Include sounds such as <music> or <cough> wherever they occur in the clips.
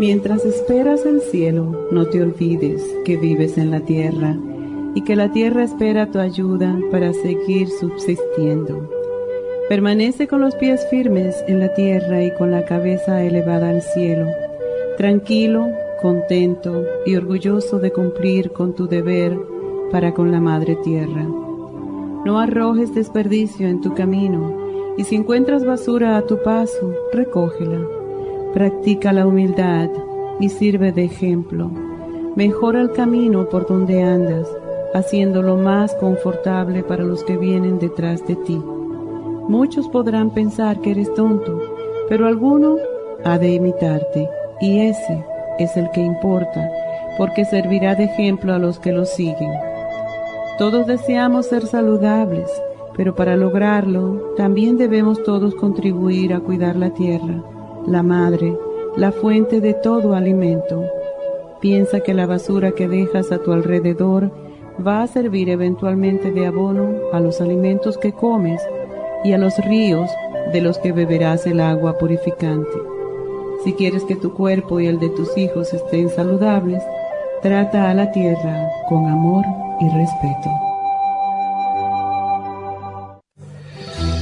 Mientras esperas el cielo, no te olvides que vives en la tierra y que la tierra espera tu ayuda para seguir subsistiendo. Permanece con los pies firmes en la tierra y con la cabeza elevada al cielo, tranquilo, contento y orgulloso de cumplir con tu deber para con la Madre Tierra. No arrojes desperdicio en tu camino y si encuentras basura a tu paso, recógela. Practica la humildad y sirve de ejemplo. Mejora el camino por donde andas, haciéndolo más confortable para los que vienen detrás de ti. Muchos podrán pensar que eres tonto, pero alguno ha de imitarte, y ese es el que importa, porque servirá de ejemplo a los que lo siguen. Todos deseamos ser saludables, pero para lograrlo también debemos todos contribuir a cuidar la tierra, la madre, la fuente de todo alimento. Piensa que la basura que dejas a tu alrededor va a servir eventualmente de abono a los alimentos que comes y a los ríos de los que beberás el agua purificante. Si quieres que tu cuerpo y el de tus hijos estén saludables, trata a la tierra con amor y respeto.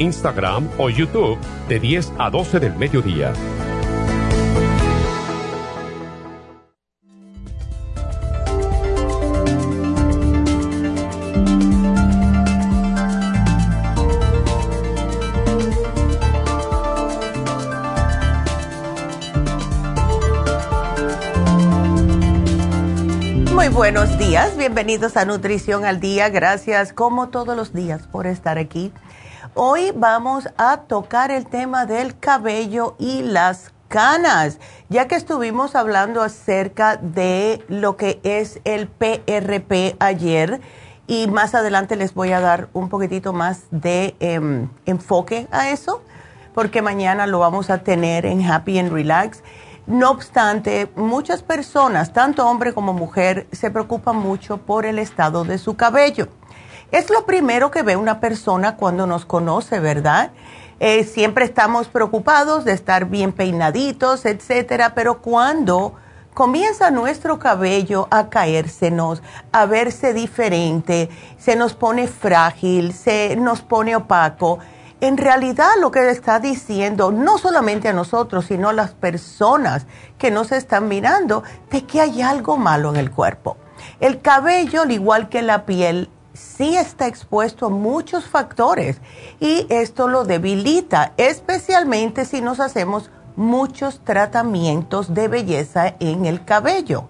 Instagram o YouTube de 10 a 12 del mediodía. buenos días, bienvenidos a Nutrición al Día. Gracias como todos los días por estar aquí. Hoy vamos a tocar el tema del cabello y las canas, ya que estuvimos hablando acerca de lo que es el PRP ayer y más adelante les voy a dar un poquitito más de em, enfoque a eso, porque mañana lo vamos a tener en Happy and Relax. No obstante, muchas personas, tanto hombre como mujer, se preocupan mucho por el estado de su cabello. Es lo primero que ve una persona cuando nos conoce, ¿verdad? Eh, siempre estamos preocupados de estar bien peinaditos, etcétera, pero cuando comienza nuestro cabello a caérsenos, a verse diferente, se nos pone frágil, se nos pone opaco. En realidad lo que está diciendo, no solamente a nosotros, sino a las personas que nos están mirando, de que hay algo malo en el cuerpo. El cabello, al igual que la piel, sí está expuesto a muchos factores y esto lo debilita, especialmente si nos hacemos muchos tratamientos de belleza en el cabello.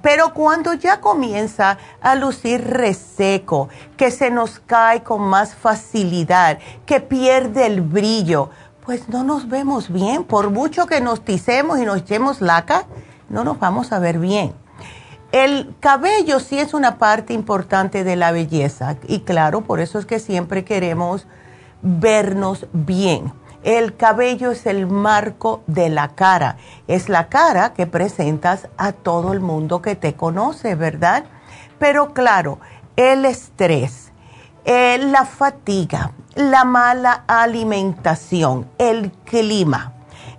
Pero cuando ya comienza a lucir reseco, que se nos cae con más facilidad, que pierde el brillo, pues no nos vemos bien. Por mucho que nos ticemos y nos echemos laca, no nos vamos a ver bien. El cabello sí es una parte importante de la belleza y claro, por eso es que siempre queremos vernos bien. El cabello es el marco de la cara, es la cara que presentas a todo el mundo que te conoce, ¿verdad? Pero claro, el estrés, eh, la fatiga, la mala alimentación, el clima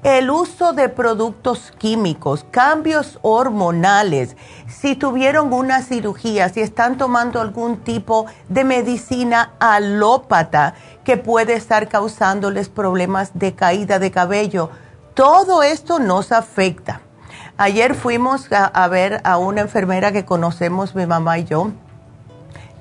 el uso de productos químicos, cambios hormonales, si tuvieron una cirugía, si están tomando algún tipo de medicina alópata que puede estar causándoles problemas de caída de cabello, todo esto nos afecta. Ayer fuimos a, ver a una enfermera que conocemos mi mamá y yo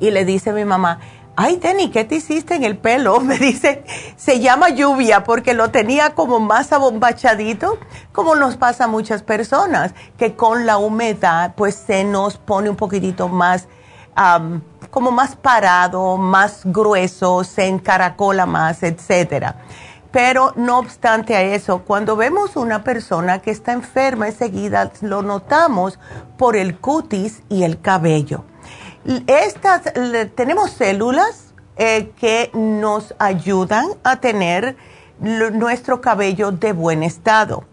y le dice mi mamá, ay, Denny, ¿qué te hiciste en el pelo? <laughs> Me dice, se llama lluvia porque lo tenía como más abombachadito, como nos pasa a muchas personas, que con la humedad pues se nos pone un poquitito más, como más parado, más grueso, se encaracola más, etcétera. Pero no obstante a eso, cuando vemos una persona que está enferma enseguida lo notamos por el cutis y el cabello. Estas, tenemos células eh, que nos ayudan a tener nuestro cabello de buen estado.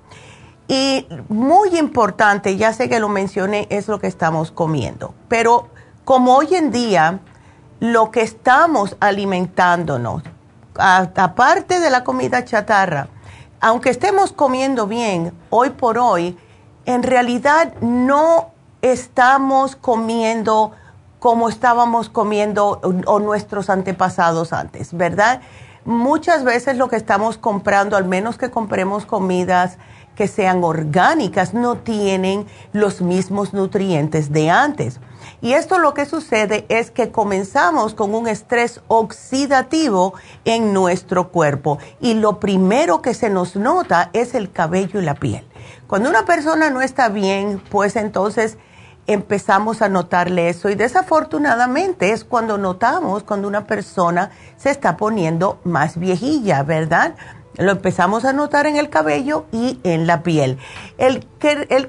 Y muy importante, ya sé que lo mencioné, es lo que estamos comiendo. Pero como hoy en día lo que estamos alimentándonos, aparte de la comida chatarra, aunque estemos comiendo bien hoy por hoy, en realidad no estamos comiendo como estábamos comiendo o nuestros antepasados antes, ¿verdad? Muchas veces lo que estamos comprando, al menos que compremos comidas que sean orgánicas, no tienen los mismos nutrientes de antes. Y esto lo que sucede es que comenzamos con un estrés oxidativo en nuestro cuerpo y lo primero que se nos nota es el cabello y la piel. Cuando una persona no está bien, pues entonces empezamos a notarle eso y desafortunadamente es cuando notamos cuando una persona se está poniendo más viejilla, ¿verdad? Lo empezamos a notar en el cabello y en la piel. El,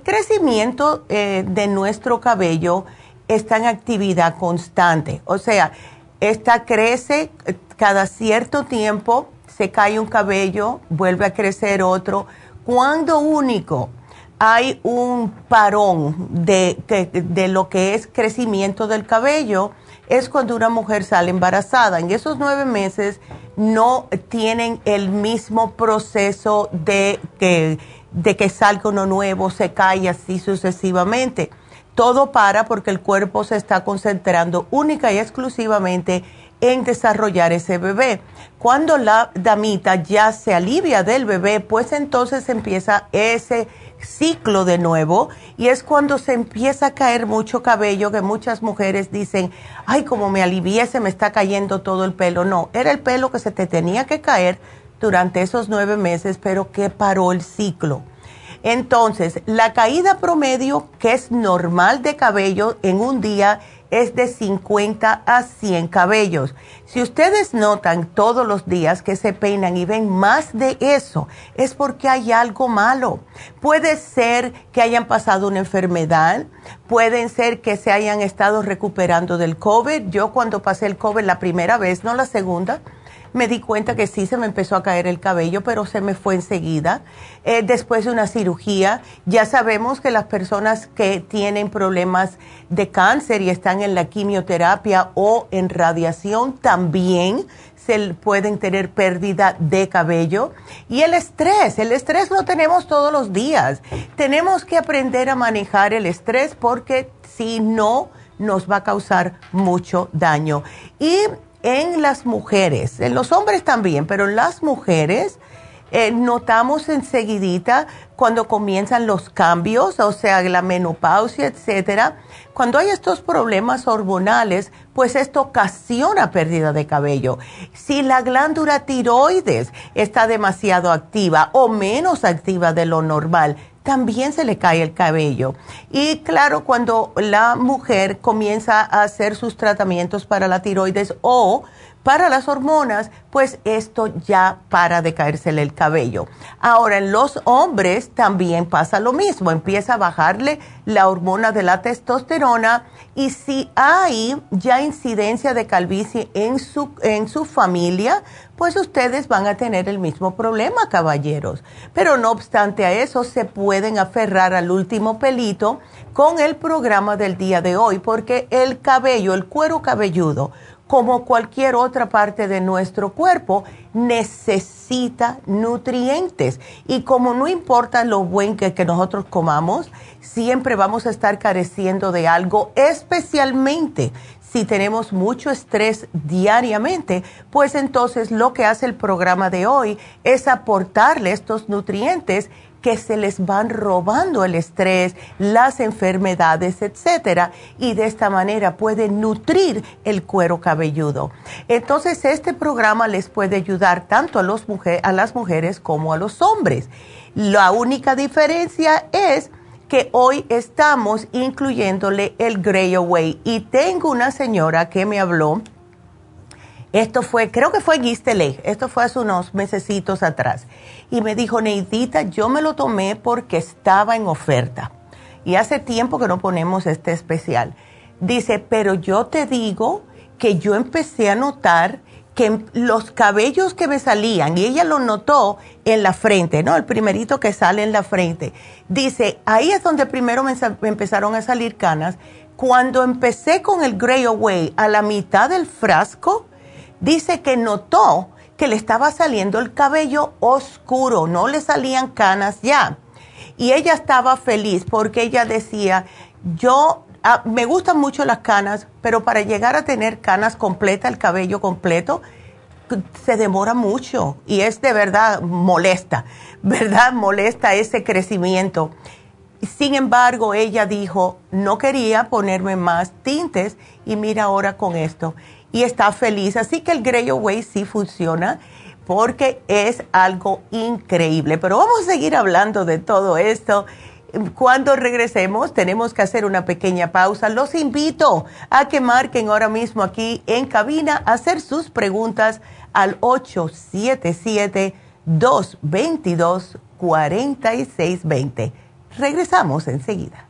crecimiento eh, de nuestro cabello está en actividad constante, o sea, esta crece eh, cada cierto tiempo, se cae un cabello, vuelve a crecer otro. Cuando único hay un parón de, de, lo que es crecimiento del cabello, es cuando una mujer sale embarazada. En esos nueve meses no tienen el mismo proceso de que, de que salga uno nuevo, se cae así sucesivamente. Todo para porque el cuerpo se está concentrando única y exclusivamente en desarrollar ese bebé. Cuando la damita ya se alivia del bebé, pues entonces empieza ese ciclo de nuevo y es cuando se empieza a caer mucho cabello que muchas mujeres dicen, ay, como me alivié, se me está cayendo todo el pelo. No, era el pelo que se te tenía que caer durante esos nueve meses, pero que paró el ciclo. Entonces, la caída promedio, que es normal de cabello en un día, es de 50 a 100 cabellos. Si ustedes notan todos los días que se peinan y ven más de eso, es porque hay algo malo. Puede ser que hayan pasado una enfermedad, pueden ser que se hayan estado recuperando del COVID. Yo cuando pasé el COVID la primera vez, no la segunda, me di cuenta que sí se me empezó a caer el cabello, pero se me fue enseguida. Eh, después de una cirugía, ya sabemos que las personas que tienen problemas de cáncer y están en la quimioterapia o en radiación también se pueden tener pérdida de cabello. Y el estrés, el estrés lo tenemos todos los días. Tenemos que aprender a manejar el estrés porque si no, nos va a causar mucho daño. Y en las mujeres, en los hombres también, pero en las mujeres, eh, notamos enseguidita cuando comienzan los cambios, o sea, la menopausia, etcétera. Cuando hay estos problemas hormonales, pues esto ocasiona pérdida de cabello. Si la glándula tiroides está demasiado activa o menos activa de lo normal, también se le cae el cabello. Y claro, cuando la mujer comienza a hacer sus tratamientos para la tiroides o para las hormonas, pues esto ya para de caérsele el cabello. Ahora, en los hombres también pasa lo mismo, empieza a bajarle la hormona de la testosterona y si hay ya incidencia de calvicie en su, en su familia, pues ustedes van a tener el mismo problema, caballeros. Pero no obstante a eso, se pueden aferrar al último pelito con el programa del día de hoy, porque el cabello, el cuero cabelludo, como cualquier otra parte de nuestro cuerpo, necesita nutrientes. Y como no importa lo buen que, que, nosotros comamos, siempre vamos a estar careciendo de algo, especialmente si tenemos mucho estrés diariamente, pues entonces lo que hace el programa de hoy es aportarle estos nutrientes que se les van robando el estrés, las enfermedades, etcétera, y de esta manera pueden nutrir el cuero cabelludo. Entonces, este programa les puede ayudar tanto a, los a las mujeres como a los hombres. La única diferencia es que hoy estamos incluyéndole el Gray Away y tengo una señora que me habló esto fue, creo que fue Gistelé, esto fue hace unos mesecitos atrás. Y me dijo, Neidita, yo me lo tomé porque estaba en oferta. Y hace tiempo que no ponemos este especial. Dice, pero yo te digo que yo empecé a notar que los cabellos que me salían, y ella lo notó en la frente, ¿no? El primerito que sale en la frente. Dice, ahí es donde primero me, me empezaron a salir canas. Cuando empecé con el Gray Away a la mitad del frasco, dice que notó que le estaba saliendo el cabello oscuro, no le salían canas ya. Y ella estaba feliz porque ella decía, yo ah, me gustan mucho las canas, pero para llegar a tener canas completas, el cabello completo, se demora mucho y es de verdad molesta, <laughs> ¿verdad? Molesta ese crecimiento. Sin embargo, ella dijo, no quería ponerme más tintes y mira ahora con esto y está feliz. Así que el Grey Away sí funciona porque es algo increíble. Pero vamos a seguir hablando de todo esto. Cuando regresemos tenemos que hacer una pequeña pausa. Los invito a que marquen ahora mismo aquí en cabina a hacer sus preguntas al 877-222-4620. Regresamos enseguida.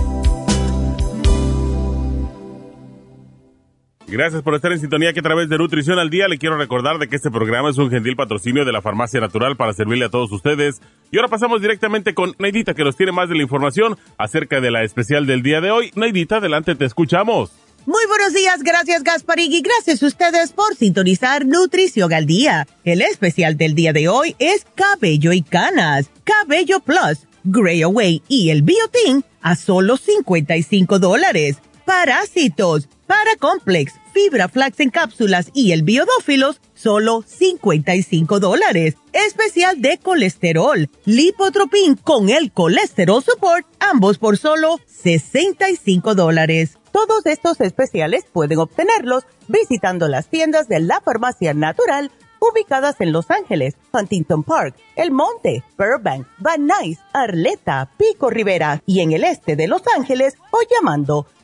Gracias por estar en sintonía que a través de Nutrición al Día le quiero recordar de que este programa es un gentil patrocinio de la Farmacia Natural para servirle a todos ustedes. Y ahora pasamos directamente con Neidita que nos tiene más de la información acerca de la especial del día de hoy. Neidita, adelante, te escuchamos. Muy buenos días, gracias Gasparín y gracias a ustedes por sintonizar Nutrición al Día. El especial del día de hoy es Cabello y Canas, Cabello Plus, Gray Away y el Biotin a solo 55 dólares. Parásitos, Paracomplex, Fibra Flax en cápsulas y el Biodófilos, solo 55 dólares. Especial de colesterol, Lipotropin con el Colesterol Support, ambos por solo 65 dólares. Todos estos especiales pueden obtenerlos visitando las tiendas de la Farmacia Natural ubicadas en Los Ángeles, Huntington Park, El Monte, Burbank, Van Nuys, Arleta, Pico Rivera y en el este de Los Ángeles o llamando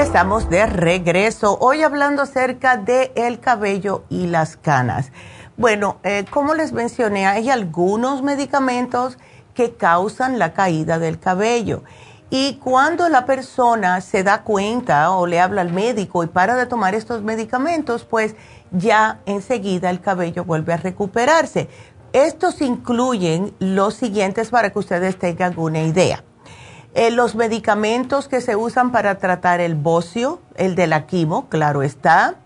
Estamos de regreso, hoy hablando acerca del el cabello y las canas. Bueno, eh, como les mencioné, hay algunos medicamentos que causan la caída del cabello. Y cuando la persona se da cuenta o le habla al médico y para de tomar estos medicamentos, pues ya enseguida el cabello vuelve a recuperarse. Estos incluyen los siguientes para que ustedes tengan una idea. Eh, los medicamentos que se usan para tratar el bocio, el de la quimo, claro está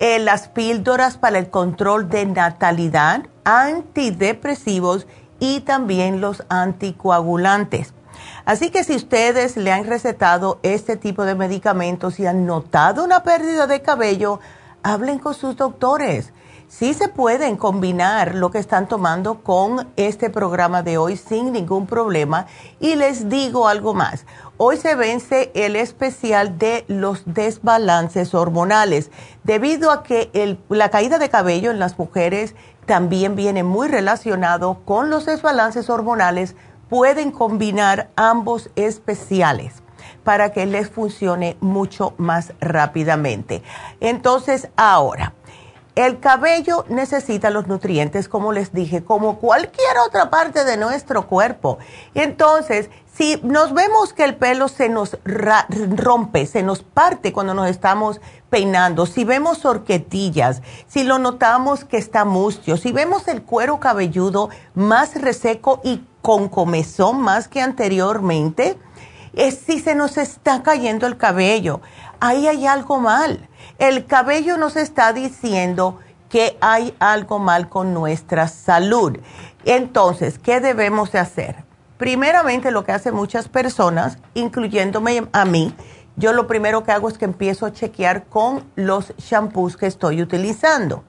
eh, las píldoras para el control de natalidad, antidepresivos y también los anticoagulantes. Así que si ustedes le han recetado este tipo de medicamentos y han notado una pérdida de cabello, hablen con sus doctores sí se pueden combinar lo que están tomando con este programa de hoy sin ningún problema. Y les digo algo más. Hoy se vence el especial de los desbalances hormonales, debido a que la caída de cabello en las mujeres también viene muy relacionado con los desbalances hormonales. Pueden combinar ambos especiales para que les funcione mucho más rápidamente. Entonces, ahora el cabello necesita los nutrientes, como les dije, como cualquier otra parte de nuestro cuerpo. Entonces, si nos vemos que el pelo se nos rompe, se nos parte cuando nos estamos peinando, si vemos horquetillas, si lo notamos que está mustio, si vemos el cuero cabelludo más reseco y con comezón más que anteriormente, es si se nos está cayendo el cabello. Ahí hay algo mal el cabello nos está diciendo que hay algo mal con nuestra salud. Entonces, ¿qué debemos de hacer? Primeramente, lo que hacen muchas personas, incluyéndome a mí, yo lo primero que hago es que empiezo a chequear con los shampoos que estoy utilizando.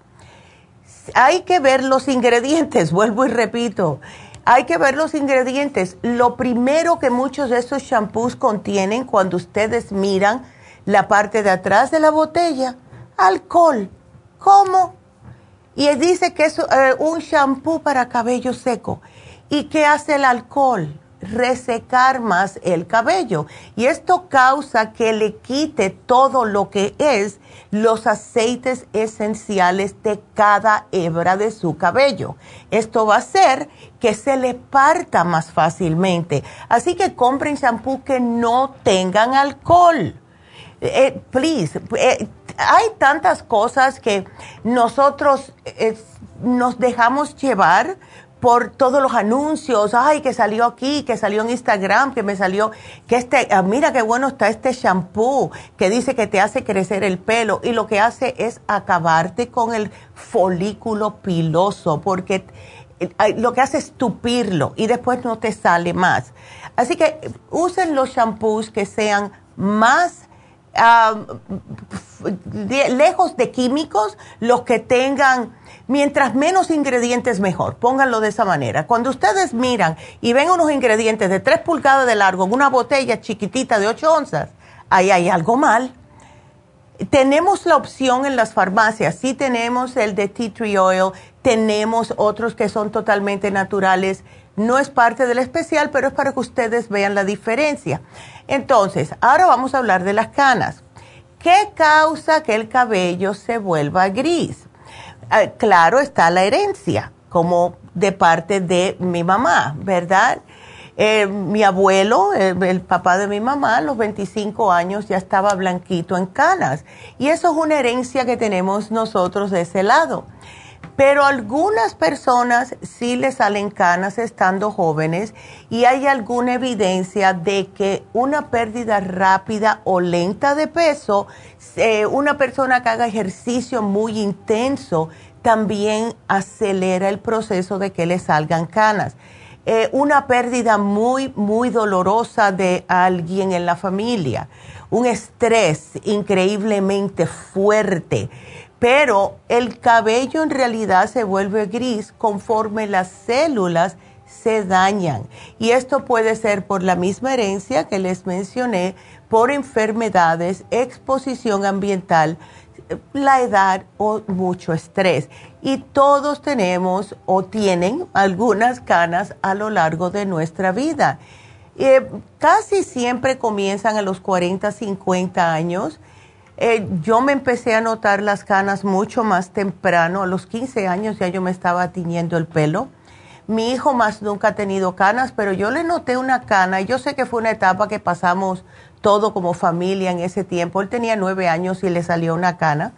Hay que ver los ingredientes, <laughs> vuelvo y repito, hay que ver los ingredientes. Lo primero que muchos de estos shampoos contienen cuando ustedes miran la parte de atrás de la botella, alcohol. ¿Cómo? Y dice que es eh, un shampoo para cabello seco. ¿Y qué hace el alcohol? Resecar más el cabello. Y esto causa que le quite todo lo que es los aceites esenciales de cada hebra de su cabello. Esto va a hacer que se le parta más fácilmente. Así que compren shampoo que no tengan alcohol eh, please, eh, hay tantas cosas que nosotros eh, nos dejamos llevar por todos los anuncios, ay, que salió aquí, que salió en Instagram, que me salió, que este, ah, mira qué bueno está este shampoo, que dice que te hace crecer el pelo, y lo que hace es acabarte con el folículo piloso, porque lo que hace es tupirlo y después no te sale más. Así que usen los shampoos que sean más lejos de químicos, los que tengan, mientras menos ingredientes mejor, pónganlo de esa manera. Cuando ustedes miran y ven unos ingredientes de 3 pulgadas de largo en una botella chiquitita de 8 onzas, ahí hay algo mal. Tenemos la opción en las farmacias, sí tenemos el de tea tree oil, tenemos otros que son totalmente naturales, no es parte del especial, pero es para que ustedes vean la diferencia. Entonces, ahora vamos a hablar de las canas. ¿Qué causa que el cabello se vuelva gris? Ah, claro está la herencia, como de parte de mi mamá, ¿verdad? Eh, mi abuelo, el, papá de mi mamá, a los 25 años ya estaba blanquito en canas. Y eso es una herencia que tenemos nosotros de ese lado. Pero algunas personas sí les salen canas estando jóvenes y hay alguna evidencia de que una pérdida rápida o lenta de peso, eh, una persona que haga ejercicio muy intenso, también acelera el proceso de que le salgan canas. Eh, una pérdida muy, muy dolorosa de alguien en la familia, un estrés increíblemente fuerte, pero el cabello en realidad se vuelve gris conforme las células se dañan. Y esto puede ser por la misma herencia que les mencioné, por enfermedades, exposición ambiental, la edad o mucho estrés. Y todos tenemos o tienen algunas canas a lo largo de nuestra vida. Eh, casi siempre comienzan a los 40, 50 años. Eh, yo me empecé a notar las canas mucho más temprano. A los 15 años ya yo me estaba tiñendo el pelo. Mi hijo más nunca ha tenido canas, pero yo le noté una cana. y Yo sé que fue una etapa que pasamos todo como familia en ese tiempo. Él tenía nueve años y le salió una cana.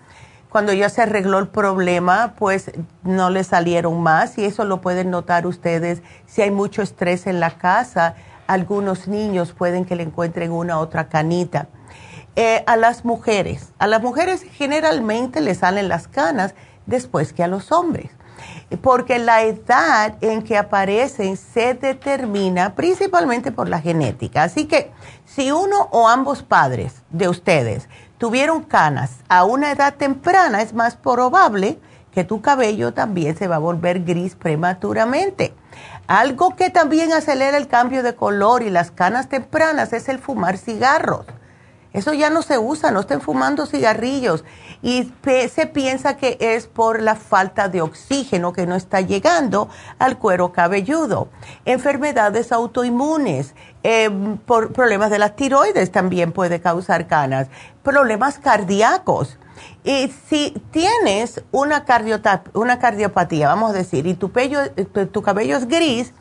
Cuando ya se arregló el problema, pues no le salieron más y eso lo pueden notar ustedes. Si hay mucho estrés en la casa, algunos niños pueden que le encuentren una otra canita. Eh, a las mujeres, a las mujeres generalmente le salen las canas después que a los hombres porque la edad en que aparecen se determina principalmente por la genética. Así que si uno o ambos padres de ustedes tuvieron canas a una edad temprana, es más probable que tu cabello también se va a volver gris prematuramente. Algo que también acelera el cambio de color y las canas tempranas es el fumar cigarros. Eso ya no se usa, no estén fumando cigarrillos y se piensa que es por la falta de oxígeno que no está llegando al cuero cabelludo. Enfermedades autoinmunes, em, por problemas de las tiroides también puede causar canas, problemas cardíacos. Y si tienes una, una cardiopatía, vamos a decir, y tu, tu cabello es gris,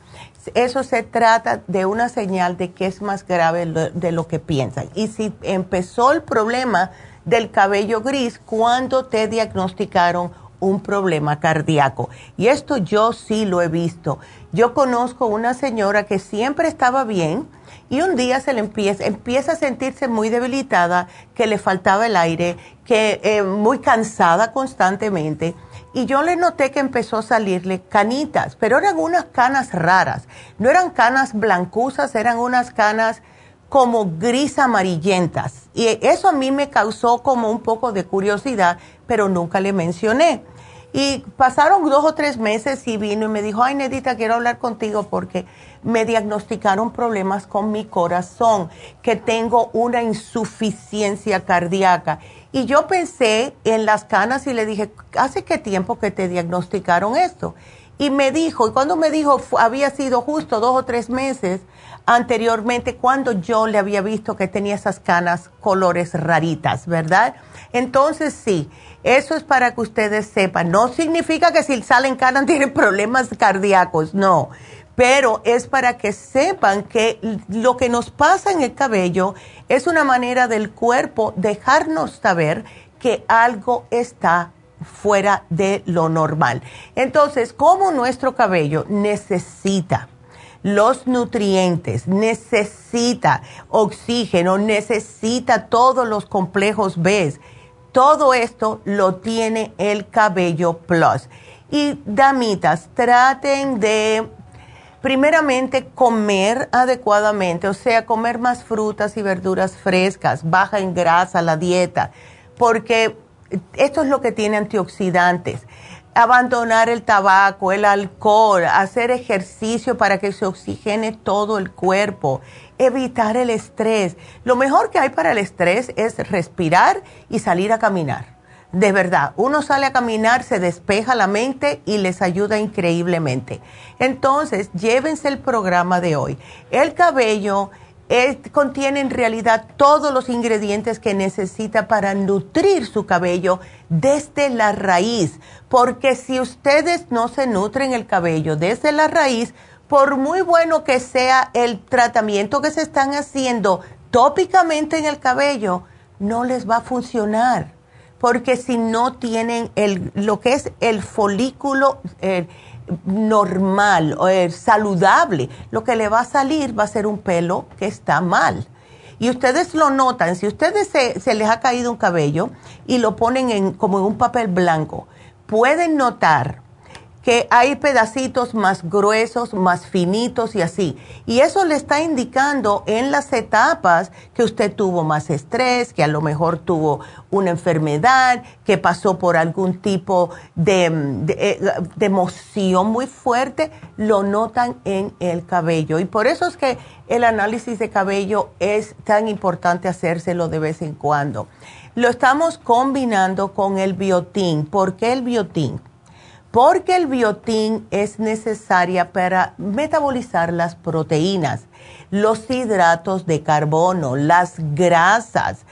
eso se trata de una señal de que es más grave de lo que piensan. Y si empezó el problema del cabello gris, cuando te diagnosticaron un problema cardíaco. Y esto yo sí lo he visto. Yo conozco una señora que siempre estaba bien y un día se le empieza, empieza a sentirse muy debilitada, que le faltaba el aire, que eh, muy cansada constantemente y yo le noté que empezó a salirle canitas, pero eran unas canas raras. No eran canas blancuzas, eran unas canas como gris amarillentas. Y eso a mí me causó como un poco de curiosidad, pero nunca le mencioné. Y pasaron dos o tres meses y vino y me dijo, ay Nedita, quiero hablar contigo porque me diagnosticaron problemas con mi corazón, que tengo una insuficiencia cardíaca. Y yo pensé en las canas y le dije, ¿hace qué tiempo que te diagnosticaron esto? Y me dijo, y cuando me dijo, había sido justo dos o tres meses anteriormente cuando yo le había visto que tenía esas canas colores raritas, ¿verdad? Entonces sí, eso es para que ustedes sepan. No significa que si salen canas <laughs> tienen problemas cardíacos, no pero es para que sepan que lo que nos pasa en el cabello es una manera del cuerpo dejarnos saber que algo está fuera de lo normal. Entonces, como nuestro cabello necesita los nutrientes, necesita oxígeno, necesita todos los complejos B, todo esto lo tiene el cabello plus. Y damitas, traten de primeramente comer adecuadamente, o sea, comer más frutas y verduras frescas, baja en grasa la dieta, porque esto es lo que tiene antioxidantes. Abandonar el tabaco, el alcohol, hacer ejercicio para que se oxigene todo el cuerpo, evitar el estrés. Lo mejor que hay para el estrés es respirar y salir a caminar de verdad, uno sale a caminar, se despeja la mente y les ayuda increíblemente. Entonces, llévense el programa de hoy. El cabello contiene en realidad todos los ingredientes que necesita para nutrir su cabello desde la raíz. Porque si ustedes no se nutren el cabello desde la raíz, por muy bueno que sea el tratamiento que se están haciendo tópicamente en el cabello, no les va a funcionar. Porque si no tienen el, lo que es el folículo, normal, o eh, saludable, lo que le va a salir va a ser un pelo que está mal. Y ustedes lo notan, si ustedes se, se les ha caído un cabello y lo ponen en, como en un papel blanco, pueden notar que hay pedacitos más gruesos, más finitos y así. Y eso le está indicando en las etapas que usted tuvo más estrés, que a lo mejor tuvo una enfermedad, que pasó por algún tipo de, de, eh, emoción muy fuerte, lo notan en el cabello. Y por eso es que el análisis de cabello es tan importante hacérselo de vez en cuando. Lo estamos combinando con el biotín. ¿Por qué el biotín? Porque el biotín es necesaria para metabolizar las proteínas, los hidratos de carbono, las grasas.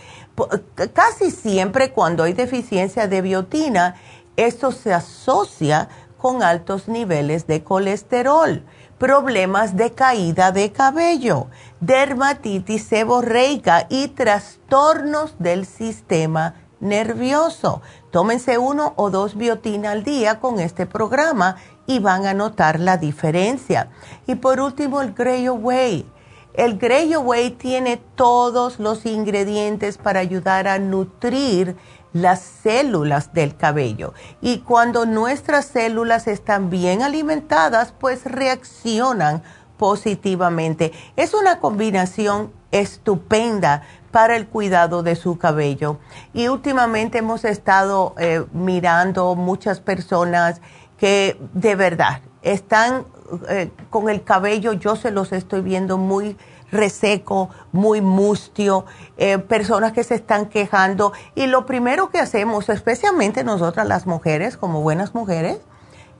Casi siempre cuando hay deficiencia de biotina, esto se asocia con altos niveles de colesterol, problemas de caída de cabello, dermatitis seborreica y trastornos del sistema nervioso. Tómense uno o dos biotina al día con este programa y van a notar la diferencia. Y por último, el Grey Away. El Grey Away tiene todos los ingredientes para ayudar a nutrir las células del cabello. Y cuando nuestras células están bien alimentadas, pues reaccionan positivamente. Es una combinación estupenda para el cuidado de su cabello. Y últimamente hemos estado eh, mirando muchas personas que de verdad están eh, con el cabello, yo se los estoy viendo muy reseco, muy mustio, eh, personas que se están quejando. Y lo primero que hacemos, especialmente nosotras las mujeres, como buenas mujeres,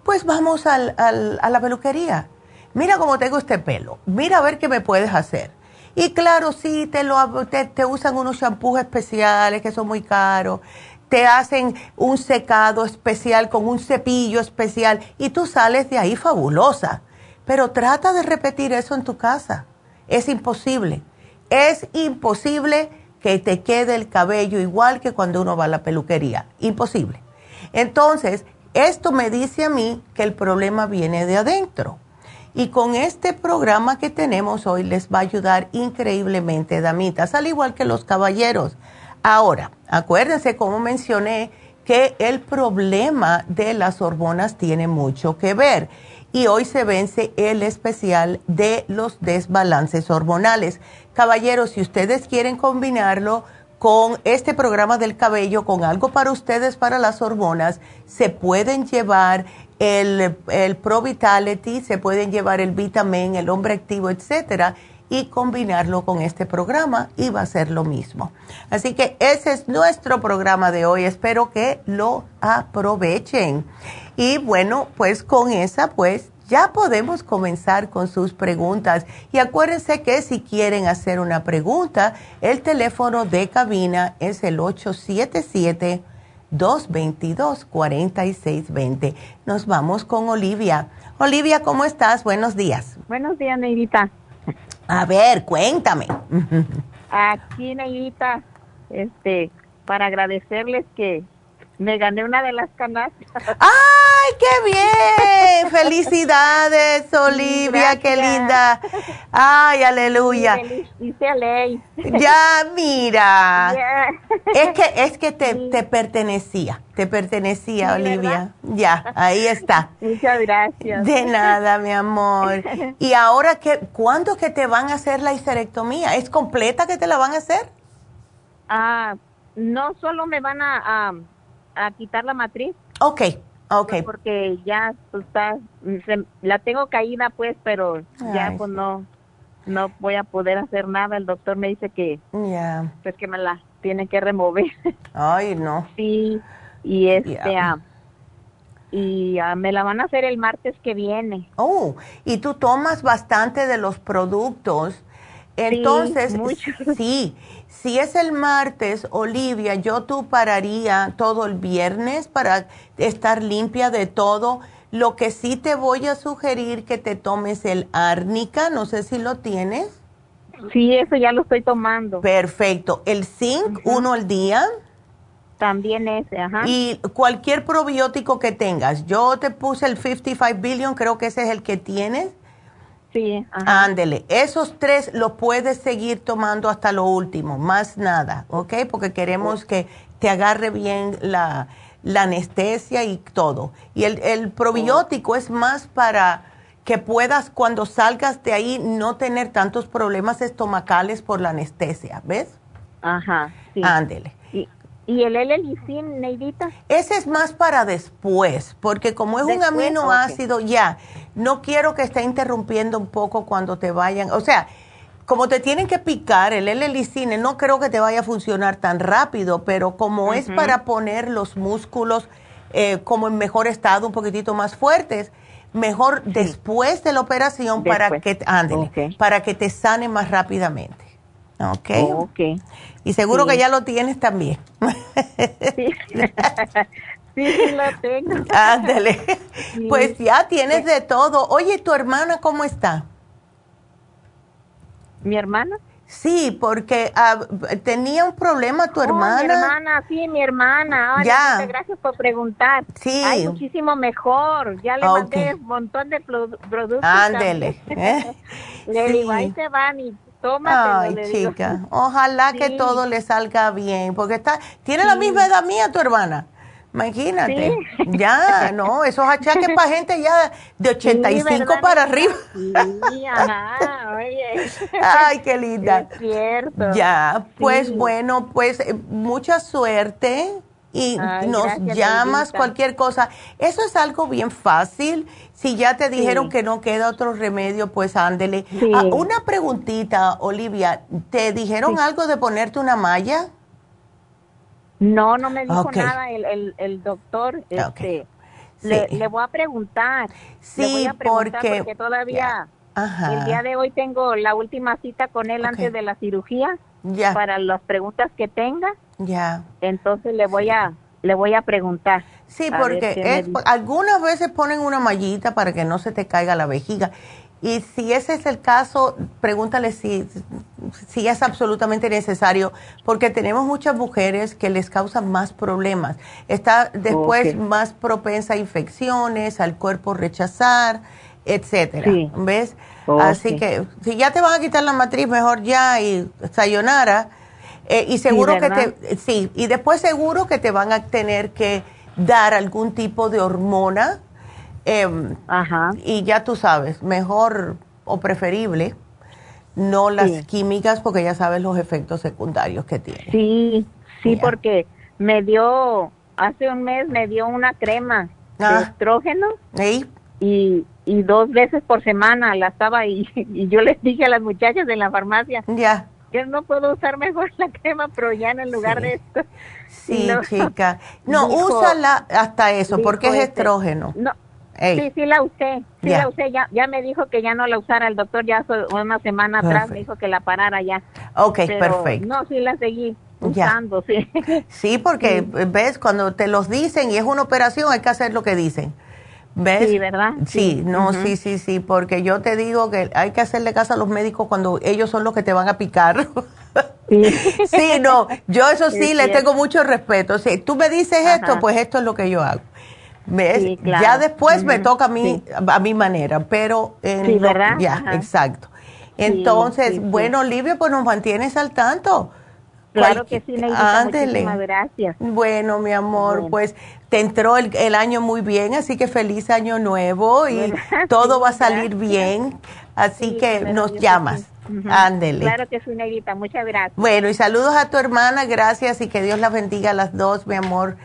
pues vamos al, al, a la peluquería. Mira cómo tengo este pelo, mira a ver qué me puedes hacer y claro, sí, te, lo, te, usan unos shampoos especiales que son muy caros, te hacen un secado especial con un cepillo especial y tú sales de ahí fabulosa. Pero trata de repetir eso en tu casa. Es imposible. Es imposible que te quede el cabello igual que cuando uno va a la peluquería. Imposible. Entonces, esto me dice a mí que el problema viene de adentro. Y con este programa que tenemos hoy les va a ayudar increíblemente, damitas, al igual que los caballeros. Ahora, acuérdense como mencioné que el problema de las hormonas tiene mucho que ver. Y hoy se vence el especial de los desbalances hormonales. Caballeros, si ustedes quieren combinarlo con este programa del cabello, con algo para ustedes para las hormonas, se pueden llevar el, el Pro Vitality, se pueden llevar el Vitamin, el Hombre Activo, etcétera, y combinarlo con este programa y va a ser lo mismo. Así que ese es nuestro programa de hoy. Espero que lo aprovechen. Y bueno, pues con esa, pues ya podemos comenzar con sus preguntas. Y acuérdense que si quieren hacer una pregunta, el teléfono de cabina es el 877 222-4620. Nos vamos con Olivia. Olivia, ¿cómo estás? Buenos días. Buenos días, Neidita. A ver, cuéntame. Aquí, Neidita, este, para agradecerles que me gané una de las canastas. <laughs> ¡Ay, qué bien! ¡Felicidades, Olivia! ¡Qué linda! ¡Ay, aleluya! Dice ley. Ya, mira. Es que, es que te, te pertenecía, te pertenecía, Olivia. Ya, ahí está. Muchas gracias. De nada, mi amor. ¿Y ahora qué, cuándo que te van a hacer la histerectomía? ¿Es completa que te la van a hacer? Ah, no solo me van a a quitar la matriz. Ok, ok. Porque ya pues, está, la tengo caída pues, pero ya pues no, no voy a poder hacer nada. El doctor me dice que, ya pues que me la tiene que remover. <laughs> Ay, no. Sí, y este, ah, y ah, me la van a hacer el martes que viene. Oh, y tú tomas bastante de los productos Entonces, sí, si es el martes, Olivia, yo tú pararía todo el viernes para estar limpia de todo. Lo que sí te voy a sugerir que te tomes el árnica, no sé si lo tienes. Sí, eso ya lo estoy tomando. Perfecto. El zinc, uno al día. También ese, ajá. Y cualquier probiótico que tengas. Yo te puse el 55 billion, creo que ese es el que tienes. Sí. Ándele. Esos tres los puedes seguir tomando hasta lo último, más nada, ¿ok? Porque queremos que te agarre bien la, anestesia y todo. Y el, el probiótico es más para que puedas cuando salgas de ahí no tener tantos problemas estomacales por la anestesia, ¿ves? Ajá, sí. Ándele. ¿Y, el L-licin, Neidita? Ese es más para después, porque como es un aminoácido, ya, no quiero que esté interrumpiendo un poco cuando te vayan, o sea, como te tienen que picar el L-licine, no creo que te vaya a funcionar tan rápido, pero como es para poner los músculos eh, como en mejor estado, un poquitito más fuertes, mejor después de la operación para que para que te sane más rápidamente. ¿Ok? ok. Y seguro que ya lo tienes también. sí. <laughs> <laughs> sí, lo tengo. <laughs> Ándale. Pues ya tienes de todo. Oye, ¿tu hermana cómo está? ¿Mi hermana? Sí, porque ah, tenía un problema tu hermana. Mi hermana, sí, mi hermana. ya. Gracias por preguntar. Sí. Ay, muchísimo mejor. Ya le mandé un montón de productos. Ándele. ¿eh? <laughs> le digo, ahí se van y tómatelo. Ay, chica. Ojalá que todo le salga bien, porque está, tiene la misma edad mía tu hermana. Imagínate. Ya, no, esos achaques para gente ya de 85 para arriba. Sí, ajá, oye. Ay, qué linda. Es cierto. Ya, pues bueno, pues eh, mucha suerte y nos llamas cualquier cosa. Eso es algo bien fácil. Si ya te dijeron que no queda otro remedio, pues ándele. Ah, una preguntita, Olivia, ¿te dijeron algo de ponerte una malla? No, no me dijo nada el, el, doctor. Este, le, voy a preguntar. Sí, le voy a preguntar porque, todavía el día de hoy tengo la última cita con él antes de la cirugía para las preguntas que tenga. Ya. Entonces le voy a le voy a preguntar. Sí, porque algunas veces ponen una mallita para que no se te caiga la vejiga. Y si ese es el caso, pregúntale si, si es absolutamente necesario, porque tenemos muchas mujeres que les causan más problemas. Está después más propensa a infecciones, al cuerpo rechazar, etcétera. ¿Ves? Así que si ya te van a quitar la matriz, mejor ya y sayonara. Eh, y seguro que te, sí, y después seguro que te van a tener que dar algún tipo de hormona Em, Ajá. Y ya tú sabes, mejor o preferible no las químicas porque ya sabes los efectos secundarios que tiene. Sí, sí, porque me dio, hace un mes me dio una crema de ah. estrógeno y, y dos veces por semana la estaba y, <laughs> y yo les dije a las muchachas de la farmacia. Ya. Que no puedo usar mejor la crema, pero ya en lugar de esto. <laughs> Sí, chica. No, <laughs> úsala hasta eso, porque es este, estrógeno. Sí, sí la usé, sí la usé, ya, ya me dijo que ya no la usara el doctor, ya una semana atrás me dijo que la parara ya. Ok, perfecto. No, sí la seguí usando, sí. <laughs> Sí, porque ves, cuando te los dicen y es una operación hay que hacer lo que dicen. ¿Ves? Sí, ¿verdad? Sí, no, sí, sí, sí, porque yo te digo que hay que hacerle caso a los médicos cuando ellos son los que te van a picar. Sí, <laughs> no, yo eso <laughs> sí, le tengo mucho respeto. Si tú me dices esto, pues esto es lo que yo hago. ¿Ves? Ya después me toca a mí, a mi manera, pero en ¿verdad? ya, exacto. Entonces, bueno, Olivia, pues nos mantienes al tanto. Claro que sí, Muchísimas gracias. Bueno, mi amor, pues te entró el, año muy bien, así que feliz año nuevo y <laughs> todo va a salir bien. Así que nos llamas. Ándele. Claro que sí, Negrita. Muchas gracias. Bueno, y saludos a tu hermana. Gracias y que Dios las bendiga a las dos, mi amor.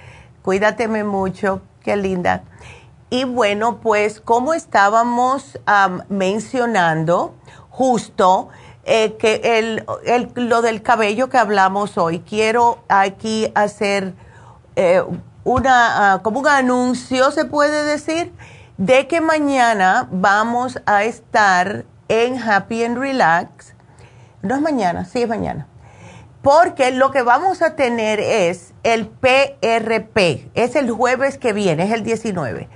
Cuídateme mucho. Qué linda. Y bueno, pues como estábamos mencionando, justo eh, que el, lo del cabello que hablamos hoy, quiero aquí hacer eh, una, ah, como un anuncio, se puede decir, de que mañana vamos a estar en Happy and Relax no es mañana, sí es mañana. Porque lo que vamos a tener es el PRP, es el jueves que viene, es el 19.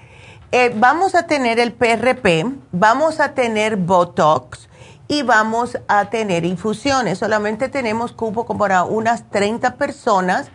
Eh, vamos a tener el PRP, vamos a tener Botox y vamos a tener infusiones. Solamente tenemos cupo como para unas 30 personas,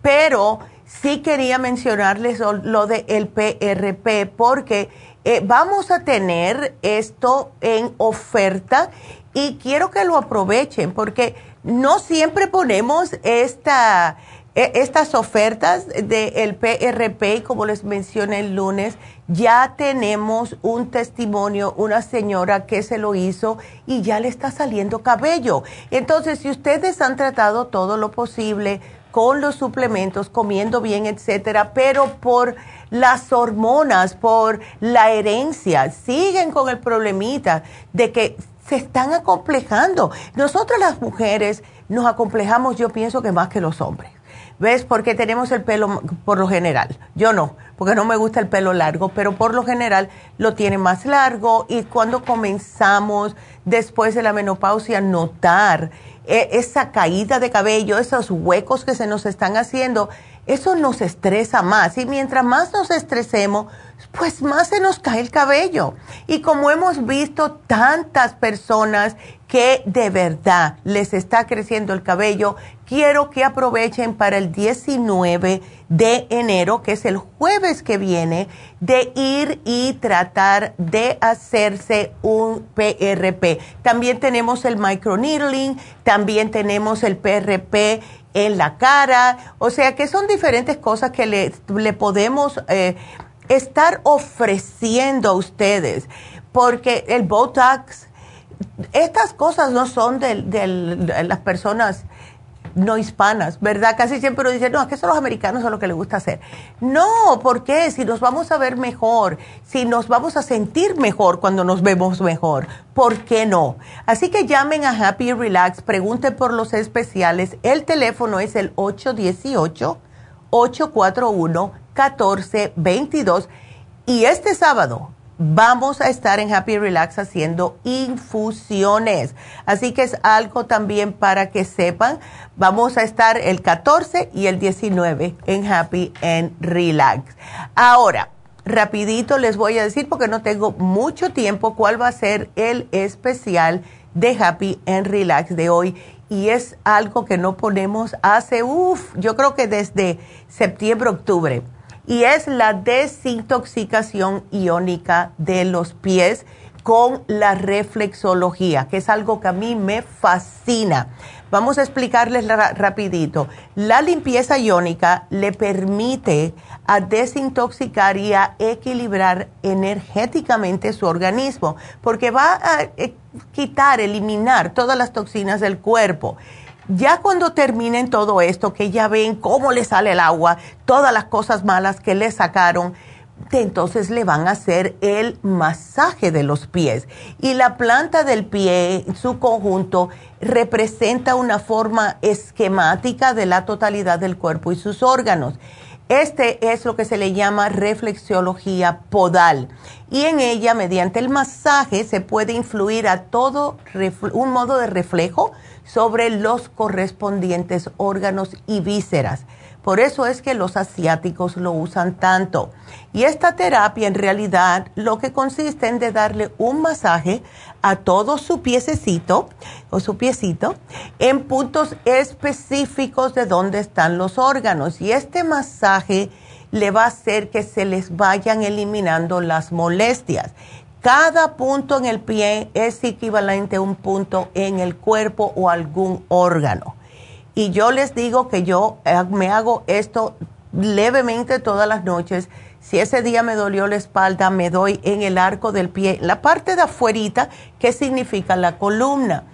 pero sí quería mencionarles lo, del el PRP porque eh, vamos a tener esto en oferta y quiero que lo aprovechen porque no siempre ponemos esta, e, estas ofertas del PRP, como les mencioné el lunes, ya tenemos un testimonio, una señora que se lo hizo y ya le está saliendo cabello. Entonces, si ustedes han tratado todo lo posible con los suplementos, comiendo bien, etcétera, pero por las hormonas, por la herencia, siguen con el problemita de que se están acomplejando. Nosotras las mujeres nos acomplejamos, yo pienso que más que los hombres. ¿Ves? Porque tenemos el pelo por lo general. Yo no, porque no me gusta el pelo largo, pero por lo general lo tiene más largo y cuando comenzamos después de la menopausia notar eh, esa caída de cabello, esos huecos que se nos están haciendo, eso nos estresa más y mientras más nos estresemos, pues más se nos cae el cabello. Y como hemos visto tantas personas que de verdad les está creciendo el cabello, quiero que aprovechen para el 19 de enero, que es el jueves que viene, de ir y tratar de hacerse un PRP. También tenemos el microneedling, también tenemos el PRP en la cara, o sea que son diferentes cosas que le, podemos... Eh, estar ofreciendo a ustedes, porque el Botox, estas cosas no son de, las personas no hispanas, ¿verdad? Casi siempre uno dice, no, es que son los americanos son lo que les gusta hacer. No, ¿por qué? Si nos vamos a ver mejor, si nos vamos a sentir mejor cuando nos vemos mejor, ¿por qué no? Así que llamen a Happy Relax, pregunten por los especiales. El teléfono es el 818 841 1422. Y este sábado vamos a estar en Happy Relax haciendo infusiones. Así que es algo también para que sepan. Vamos a estar el 14 y el 19 en Happy and Relax. Ahora, rapidito les voy a decir porque no tengo mucho tiempo cuál va a ser el especial de Happy and Relax de hoy y es algo que no ponemos hace, uff, yo creo que desde septiembre, octubre y es la desintoxicación iónica de los pies con la reflexología, que es algo que a mí me fascina. Vamos a explicarles rapidito. La limpieza iónica le permite a desintoxicar y a equilibrar energéticamente su organismo, porque va a eh, quitar, eliminar todas las toxinas del cuerpo. Ya cuando terminen todo esto, que ya ven cómo le sale el agua, todas las cosas malas que le sacaron, entonces le van a hacer el masaje de los pies. Y la planta del pie, su conjunto, representa una forma esquemática de la totalidad del cuerpo y sus órganos. Este es lo que se le llama reflexiología podal y en ella, mediante el masaje, se puede influir a todo un modo de reflejo sobre los correspondientes órganos y vísceras. Por eso es que los asiáticos lo usan tanto. Y esta terapia en realidad lo que consiste en de darle un masaje a todo su piececito o su piecito en puntos específicos de donde están los órganos. Y este masaje le va a hacer que se les vayan eliminando las molestias. Cada punto en el pie es equivalente a un punto en el cuerpo o algún órgano. Y yo les digo que yo me hago esto levemente todas las noches. Si ese día me dolió la espalda, me doy en el arco del pie, la parte de afuerita, que significa la columna.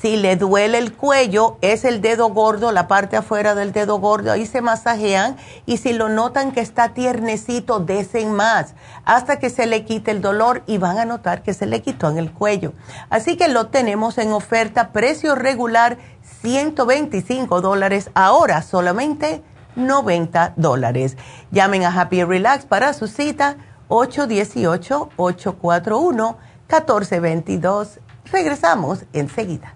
Si le duele el cuello, es el dedo gordo, la parte afuera del dedo gordo, ahí se masajean y si lo notan que está tiernecito, desen más hasta que se le quite el dolor y van a notar que se le quitó en el cuello. Así que lo tenemos en oferta, precio regular 125 dólares, ahora solamente 90 dólares. Llamen a Happy Relax para su cita 818-841-1422. Regresamos enseguida.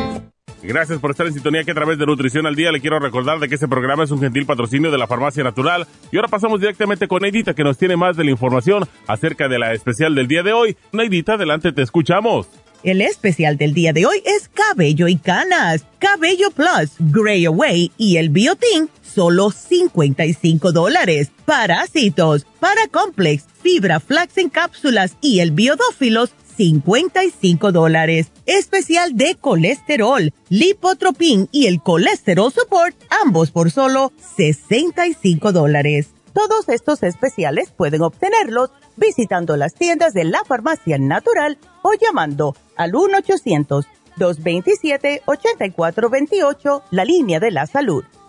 Gracias por estar en sintonía que a través de Nutrición al Día le quiero recordar de que este programa es un gentil patrocinio de la Farmacia Natural. Y ahora pasamos directamente con Neidita que nos tiene más de la información acerca de la especial del día de hoy. Neidita, adelante, te escuchamos. El especial del día de hoy es cabello y canas, cabello plus, gray away y el biotin, solo 55 dólares. Parásitos, paracomplex, fibra flax en cápsulas y el biodófilos, 55 dólares. Especial de colesterol, lipotropin y el colesterol support, ambos por solo 65 dólares. Todos estos especiales pueden obtenerlos visitando las tiendas de la farmacia natural o llamando al 1-800-227-8428, la línea de la salud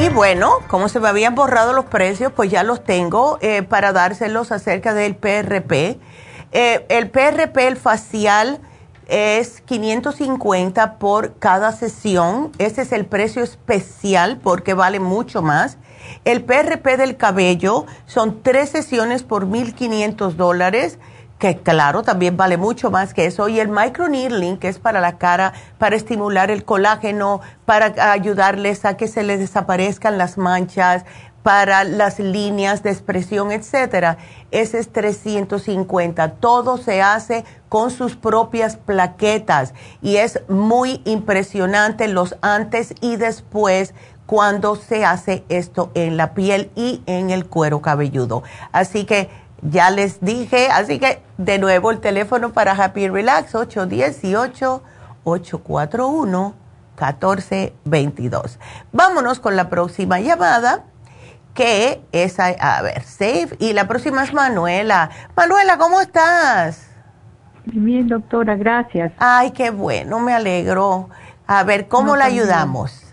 Y bueno, como se me habían borrado los precios, pues ya los tengo eh, para dárselos acerca del PRP. Eh, el PRP, el facial, es 550 por cada sesión. Ese es el precio especial porque vale mucho más. El PRP del cabello son tres sesiones por 1.500 dólares que claro, también vale mucho más que eso. Y el microneedling, que es para la cara, para estimular el colágeno, para ayudarles a que se les desaparezcan las manchas, para las líneas de expresión, etcétera. Ese es 350. Todo se hace con sus propias plaquetas y es muy impresionante los antes y después cuando se hace esto en la piel y en el cuero cabelludo. Así que ya les dije, así que de nuevo el teléfono para Happy Relax 818-841-1422. Vámonos con la próxima llamada, que es, a, ver, Safe, y la próxima es Manuela. Manuela, ¿cómo estás? Bien, doctora, gracias. Ay, qué bueno, me alegro. A ver, ¿cómo la ayudamos?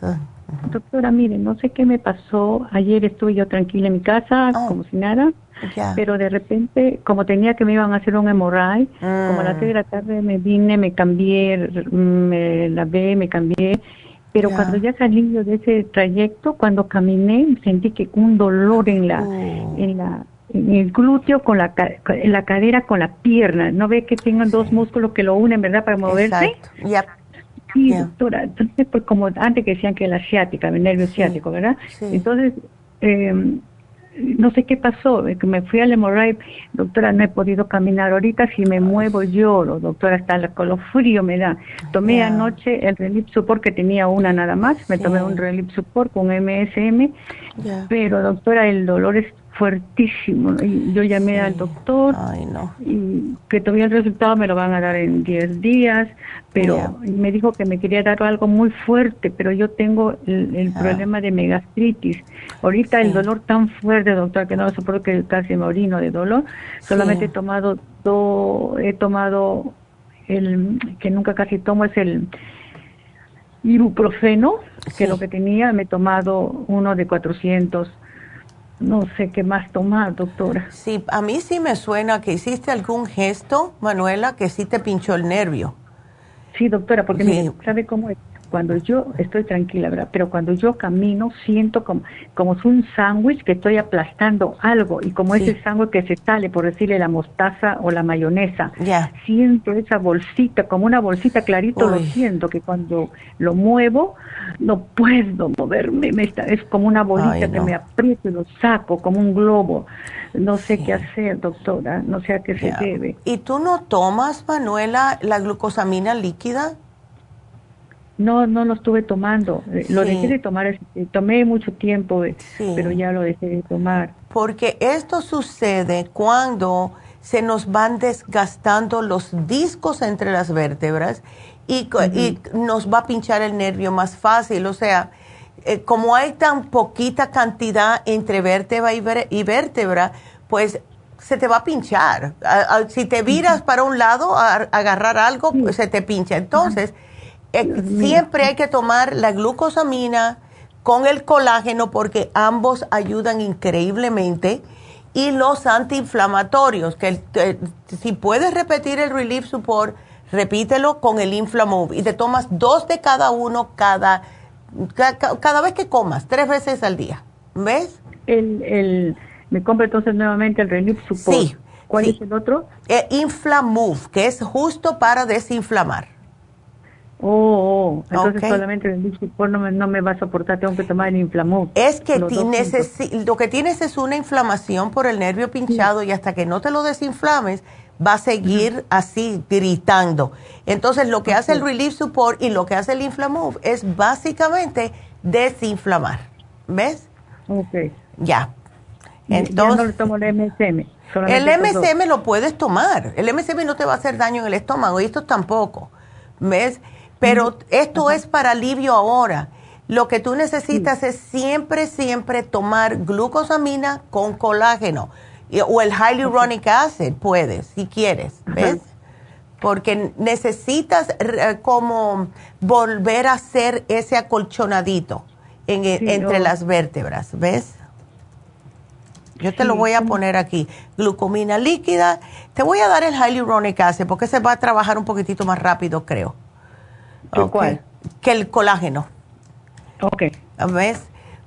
Doctora, mire, no sé qué me pasó. Ayer estuve yo tranquila en mi casa, oh. como si nada pero de repente, como tenía que me iban a hacer un hemorray, como a las seis de la tarde me vine, me cambié, me lavé, me cambié, pero cuando ya salí de ese trayecto, cuando caminé, sentí que un dolor en la, oh. en la, en el glúteo con la, en la cadera con la pierna. ¿No ve que tengan dos músculos que lo unen, verdad, para moverse? Exacto. Sí, doctora. Entonces, pues como antes que decían que la asiática, el nervio ciático, ¿verdad? Entonces, eh, no sé qué pasó, que me fui al hemorray, doctora, no he podido caminar ahorita, si me muevo lloro, doctora, hasta el color frío me da. Tomé anoche el Relief Support que tenía una nada más, me tomé un Relief Support con MSM, pero doctora, el dolor es fuertísimo. Yo llamé al doctor y que todavía el resultado me lo van a dar en 10 días, pero me dijo que me quería dar algo muy fuerte, pero yo tengo el, problema de megastritis. Ahorita el dolor tan fuerte, doctor, que no lo soporto que casi me orino de dolor. Solamente he tomado do, he tomado el que nunca casi tomo es el ibuprofeno, que lo que tenía, me he tomado uno de 400 no sé qué más tomar, doctora. Sí, a mí sí me suena que hiciste algún gesto, Manuela, que sí te pinchó el nervio. Sí, doctora, porque ¿sabe cómo es? Cuando yo estoy tranquila, ¿verdad? Pero cuando yo camino siento como, como es un sándwich que estoy aplastando algo y como ese sándwich que se sale, por decirle la mostaza o la mayonesa, siento esa bolsita, como una bolsita clarito, lo siento, que cuando lo muevo no puedo moverme, me está, es como una bolita que me aprieto y lo saco, como un globo. No sé qué hacer, doctora, no sé a qué se debe. ¿Y tú no tomas, Manuela, la glucosamina líquida? No, no lo estuve tomando. Eh, lo dejé de tomar, eh, tomé mucho tiempo, eh, pero ya lo dejé de tomar. Porque esto sucede cuando se nos van desgastando los discos entre las vértebras y, y nos va a pinchar el nervio más fácil. O sea, como hay tan poquita cantidad entre vértebra y, vértebra, pues se te va a pinchar. si te viras para un lado a, agarrar algo, pues se te pincha. Entonces, eh, siempre hay que tomar la glucosamina con el colágeno porque ambos ayudan increíblemente y los antiinflamatorios, que si puedes repetir el Relief Support, repítelo con el Inflamove y te tomas dos de cada uno cada, cada, vez que comas, tres veces al día. ¿Ves? El, el, me compro entonces nuevamente el Relief Support. Sí. ¿Cuál es el otro? El Inflamove, que es justo para desinflamar. Oh, oh, entonces solamente el no me, no me va a soportar, tengo que tomar el inflamó. Es que lo que tienes es una inflamación por el nervio pinchado y hasta que no te lo desinflames va a seguir así gritando. Entonces lo que hace el Relief Support y lo que hace el Inflamove es básicamente desinflamar. ¿Ves? Ok. Ya. Entonces, tomo el MSM. El MSM lo puedes tomar. El MSM no te va a hacer daño en el estómago y esto tampoco. ¿Ves? Pero esto es para alivio ahora. Lo que tú necesitas es siempre, siempre tomar glucosamina con colágeno o el hyaluronic acid, puedes, si quieres, ¿ves? Porque necesitas como volver a hacer ese acolchonadito e, entre las vértebras, ¿ves? Yo te lo voy a poner aquí. Glucomina líquida. Te voy a dar el hyaluronic acid porque se va a trabajar un poquitito más rápido, creo. ¿Cuál? Que el colágeno. Ok. ¿Ves?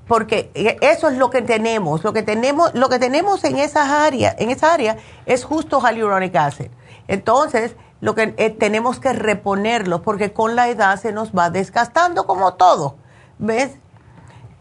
Porque e, eso es lo que tenemos. Lo que tenemos, lo que tenemos en esas áreas, en esa área es justo hyaluronic acid. Entonces, lo que eh, tenemos que reponerlo porque con la edad se nos va desgastando como todo. ¿Ves?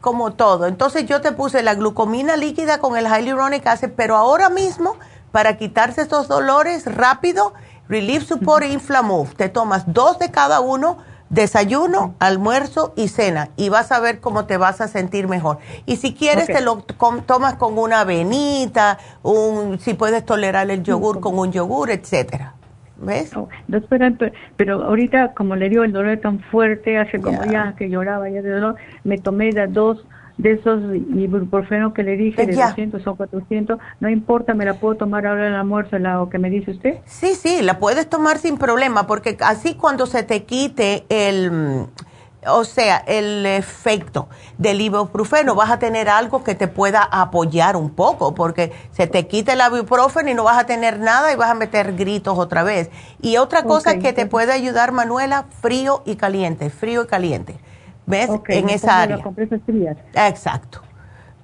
Como todo. Entonces yo te puse la glucomina líquida con el hyaluronic acid, pero ahora mismo, para quitarse estos dolores rápido, Relief Support e Inflamove, te tomas dos de cada uno desayuno, almuerzo y cena y vas a ver cómo te vas a sentir mejor. Y si quieres te lo tomas con una avenita, un, si puedes tolerar el yogur con un yogur, etcétera. ¿Ves? Oh, pero, ahorita como le dio el dolor tan fuerte, hace como ya que lloraba ya de dolor, me tomé de dos de esos ibuprofeno que le dije, de 200 o 400, no importa, me la puedo tomar ahora en el almuerzo, la que me dice usted. Sí, sí, la puedes tomar sin problema, porque así cuando se te quite el, o sea, el efecto del ibuprofeno, vas a tener algo que te pueda apoyar un poco, porque se te quita el ibuprofeno y no vas a tener nada y vas a meter gritos otra vez. Y otra cosa que te puede ayudar, Manuela, frío y caliente, frío y caliente ¿Ves? en esa área. Exacto.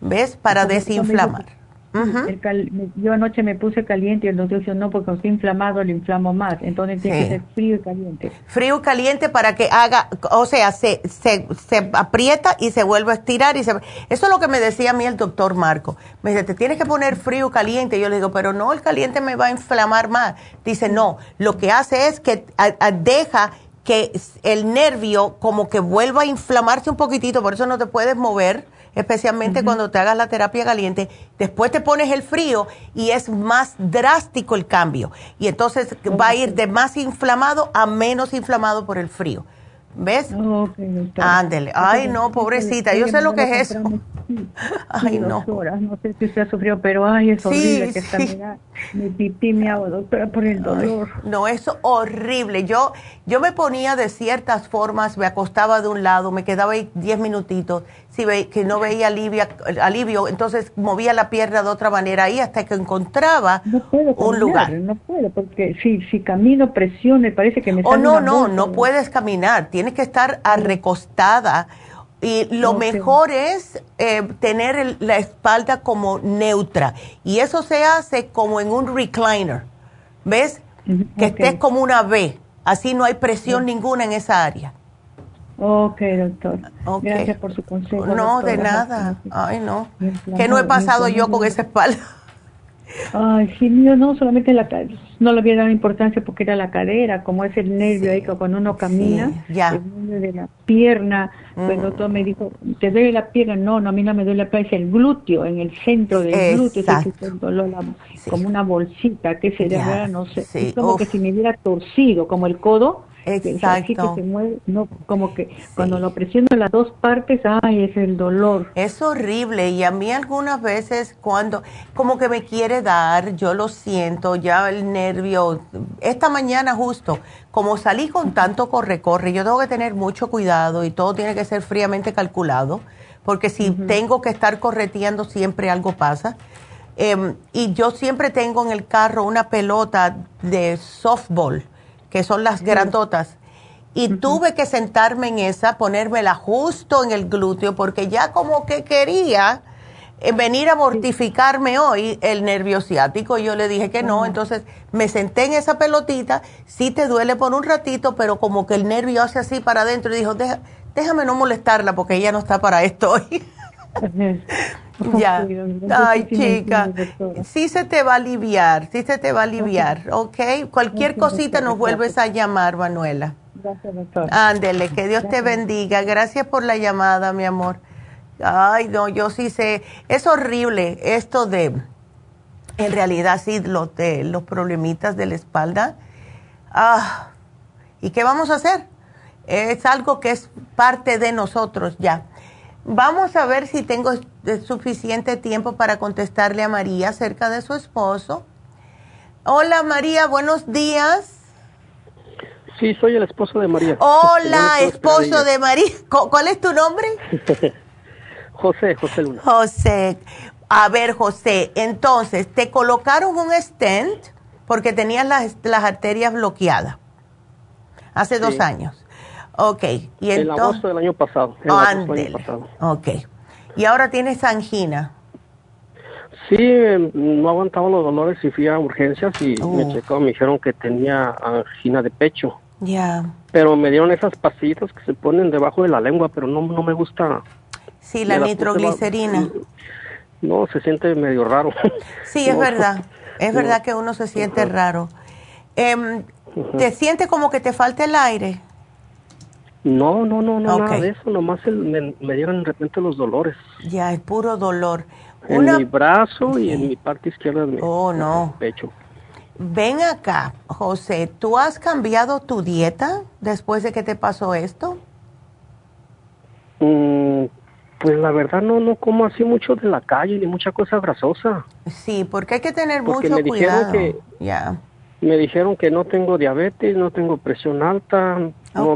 ¿Ves? Para desinflamar. yo anoche me puse caliente y el doctor dijo, no, porque estoy inflamado, lo inflamo más. Entonces tiene que ser frío y caliente. Frío y caliente para que haga, o sea, se, se, se aprieta y se vuelve a estirar. y se, Eso es lo que me decía a mí el doctor Marco. Me dice, te tienes que poner frío y caliente. Y yo le digo, pero no, el caliente me va a inflamar más. Dice, no, lo que hace es que deja que el nervio como que vuelva a inflamarse un poquitito, por eso no te puedes mover, especialmente cuando te hagas la terapia caliente. Después te pones el frío y es más drástico el cambio. Y entonces va a ir de más inflamado a menos inflamado por el frío. ¿Ves? Ándele. Ay, no, pobrecita. Yo sé lo que es eso. <laughs> Ay, no. no sé si usted ha sufrido, pero ay, es horrible que sí. mi pipí me hago, doctora, por el dolor. no, es horrible. Yo, yo me ponía de ciertas formas, me acostaba de un lado, me quedaba ahí 10 minutitos, si ve, que no veía alivio, alivio, entonces movía la pierna de otra manera ahí hasta que encontraba un lugar. No puedo, porque si, si camino, presiones, parece que me Oh, no, no, no puedes caminar, tienes que estar recostada y lo mejor es eh, tener la espalda como neutra. Y eso se hace como en un recliner. ¿Ves? Que estés como una V. Así no hay presión ninguna en esa área. Ok, doctor. Gracias por su consejo. No, de nada. Ay, no. Que no he pasado yo con esa espalda. Ay, sí, mío, no, solamente la no le había dado importancia porque era la cadera, como es el nervio ahí cuando uno camina, ya. el nervio de la pierna, pues el mm. doctor me dijo, ¿te duele la pierna? No, no, a mí no me duele la pierna, es el glúteo, en el centro del glúteo, es dolor, como una bolsita, que sería, no sé, es como que si me hubiera torcido, como el codo, Exacto. no, como que cuando lo presiono en las dos partes, ay, es el dolor. Es horrible y a mí algunas veces cuando como que me quiere dar, yo lo siento, ya el nervio. Esta mañana justo, como salí con tanto corre-corre, yo tengo que tener mucho cuidado y todo tiene que ser fríamente calculado, porque si tengo que estar correteando siempre algo pasa. Em, y yo siempre tengo en el carro una pelota de softball que son las grandotas. Y tuve que sentarme en esa, ponérmela justo en el glúteo, porque ya como que quería eh, venir a mortificarme hoy el nervio ciático. Yo le dije que no, entonces me senté en esa pelotita, sí te duele por un ratito, pero como que el nervio hace así para adentro. Y dijo, déjame no molestarla porque ella no está para esto hoy. <laughs> Ya. Ay, chica. Sí se te va a aliviar, sí se te va a aliviar, ¿ok? Cualquier cosita nos vuelves a llamar, Manuela. Gracias, doctor. Ándele, que Dios te bendiga. Gracias por la llamada, mi amor. Ay, no, yo sí sé. Es horrible esto de, en realidad, sí, los, de, los problemitas de la espalda. Ah, ¿y qué vamos a hacer? Es algo que es parte de nosotros ya. Vamos a ver si tengo suficiente tiempo para contestarle a María acerca de su esposo. Hola María, buenos días. Sí, soy el esposo de María. Hola, esposo de María. ¿Cuál es tu nombre? <laughs> José, José Luna. José. A ver, José, entonces, te colocaron un stent porque tenías las, las arterias bloqueadas hace dos años. Ok. Y en agosto del año pasado. En agosto del año pasado. Ok. ¿Y ahora tienes angina? Sí, no aguantaba los dolores y fui a urgencias y me oh. checó, me dijeron que tenía angina de pecho. Ya. Pero me dieron esas pasitas que se ponen debajo de la lengua, pero no, no me gusta. Sí, la nitroglicerina. No, se siente medio raro. <laughs> Sí, es <laughs> verdad. <laughs> Es verdad que uno se siente raro. Em, ¿Te sientes como que te falta el aire? No, no, no, no, nada de eso, nomás me, dieron de repente los dolores. Ya, es puro dolor. En mi brazo y en mi parte izquierda de oh, no. pecho. Ven acá, José, ¿tú has cambiado tu dieta después de que te pasó esto? Mm, pues la verdad no, no como así mucho de la calle ni mucha cosa grasosa. Sí, porque hay que tener mucho cuidado. Que, Me dijeron que no tengo diabetes, no tengo presión alta, no,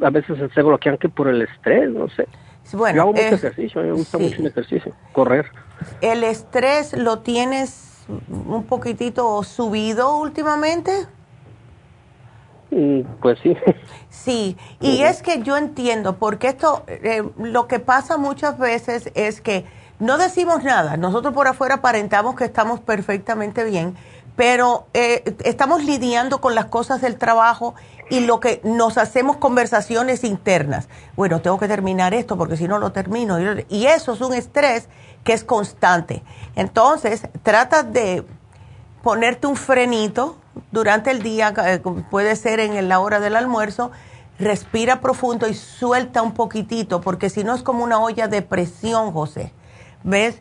a veces se bloquean que por el estrés, no sé. Bueno, Yo hago mucho ejercicio, me gusta mucho el ejercicio, correr. ¿El estrés lo tienes un poquitito subido últimamente? Mm, pues sí. <laughs> Sí, y es que yo entiendo, porque esto, eh, lo que pasa muchas veces es que no decimos nada, nosotros por afuera aparentamos que estamos perfectamente bien, pero eh, estamos lidiando con las cosas del trabajo y lo que nos hacemos conversaciones internas. Bueno, tengo que terminar esto porque si no lo termino. Y eso es un estrés que es constante. Entonces, trata de ponerte un frenito durante el día, eh, puede ser en la hora del almuerzo, respira profundo y suelta un poquitito, porque si no es como una olla de presión, José. ¿Ves?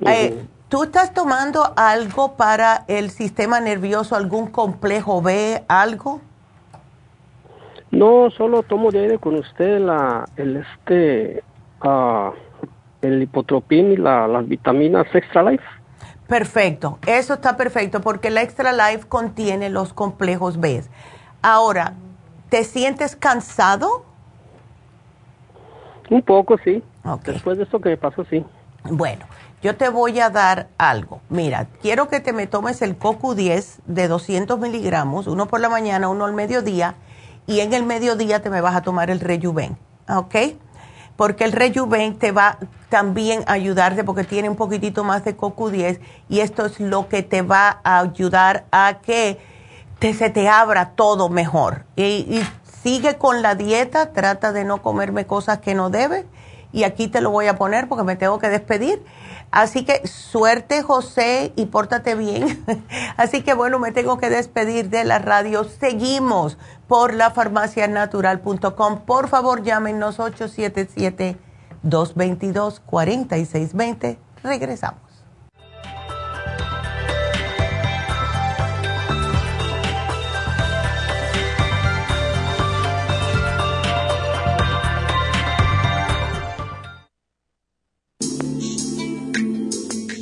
Eh, ¿Tú estás tomando algo para el sistema nervioso, algún complejo B, algo? No, solo tomo de aire con usted la, el este, uh, el hipotropín y las vitaminas Extra Life. Perfecto, eso está perfecto porque el Extra Life contiene los complejos B. Ahora, ¿te sientes cansado? Un poco, sí. Después de eso que me pasó, sí. Bueno, yo te voy a dar algo. Mira, quiero que te me tomes el CoQ10 de 200 miligramos, uno por la mañana, uno al mediodía, y en el mediodía te me vas a tomar el Rejuven, ¿ok? Porque el Rejuven te va también a ayudarte porque tiene un poquitito más de CoQ10 y esto es lo que te va a ayudar a que te, se te abra todo mejor. Y, y sigue con la dieta, trata de no comerme cosas que no debes y aquí te lo voy a poner porque me tengo que despedir. Así que suerte José y pórtate bien. <laughs> Así que bueno, me tengo que despedir de la radio. Seguimos por la farmacianatural.com. Por favor, llámenos 877-222-4620. Regresamos.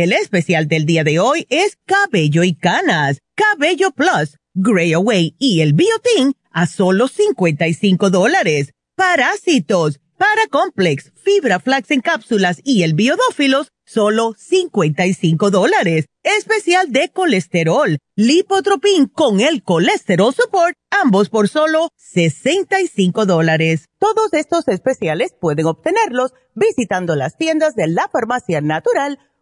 El especial del día de hoy es Cabello y Canas, Cabello Plus, Gray Away y el Biotin a solo 55 dólares. Parásitos para Complex, Fibra Flax en cápsulas y el Biodófilos, solo 55 dólares. Especial de colesterol, Lipotropin con el Colesterol Support, ambos por solo 65 dólares. Todos estos especiales pueden obtenerlos visitando las tiendas de la Farmacia Natural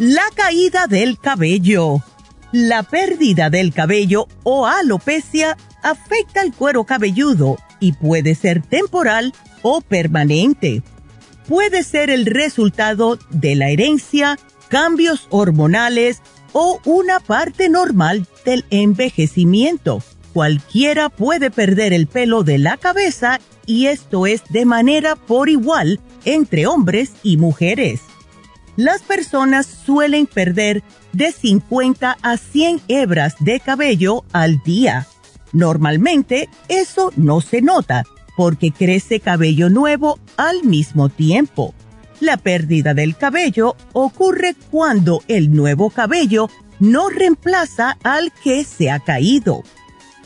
La caída del cabello. La pérdida del cabello o alopecia afecta el cuero cabelludo y puede ser temporal o permanente. Puede ser el resultado de la herencia, cambios hormonales o una parte normal del envejecimiento. Cualquiera puede perder el pelo de la cabeza y esto es de manera por igual entre hombres y mujeres las personas suelen perder de 50 a 100 hebras de cabello al día. Normalmente eso no se nota porque crece cabello nuevo al mismo tiempo. La pérdida del cabello ocurre cuando el nuevo cabello no reemplaza al que se ha caído.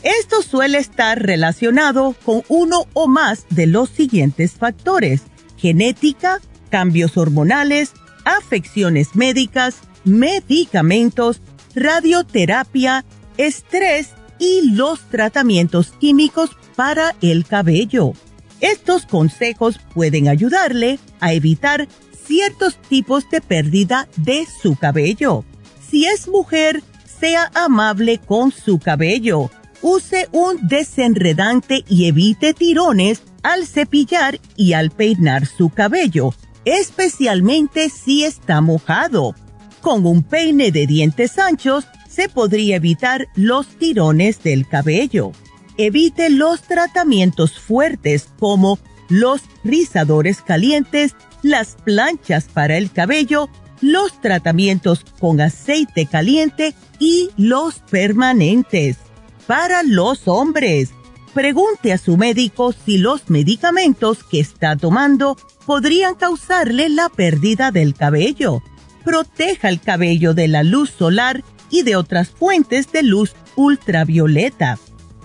Esto suele estar relacionado con uno o más de los siguientes factores, genética, cambios hormonales, afecciones médicas, medicamentos, radioterapia, estrés y los tratamientos químicos para el cabello. Estos consejos pueden ayudarle a evitar ciertos tipos de pérdida de su cabello. Si es mujer, sea amable con su cabello. Use un desenredante y evite tirones al cepillar y al peinar su cabello, especialmente si está mojado. Con un peine de dientes anchos se podría evitar los tirones del cabello. Evite los tratamientos fuertes como los rizadores calientes, las planchas para el cabello, los tratamientos con aceite caliente y los permanentes. Para los hombres, pregunte a su médico si los medicamentos que está tomando podrían causarle la pérdida del cabello. Proteja el cabello de la luz solar y de otras fuentes de luz ultravioleta.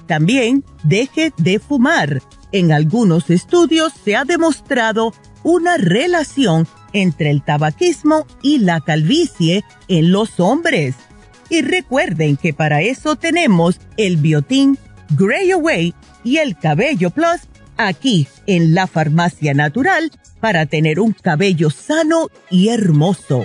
También deje de fumar. En algunos estudios se ha demostrado una relación entre el tabaquismo y la calvicie en los hombres. Y recuerden que para eso tenemos el biotín, Grey Away y el Cabello Plus aquí en la Farmacia Natural para tener un cabello sano y hermoso.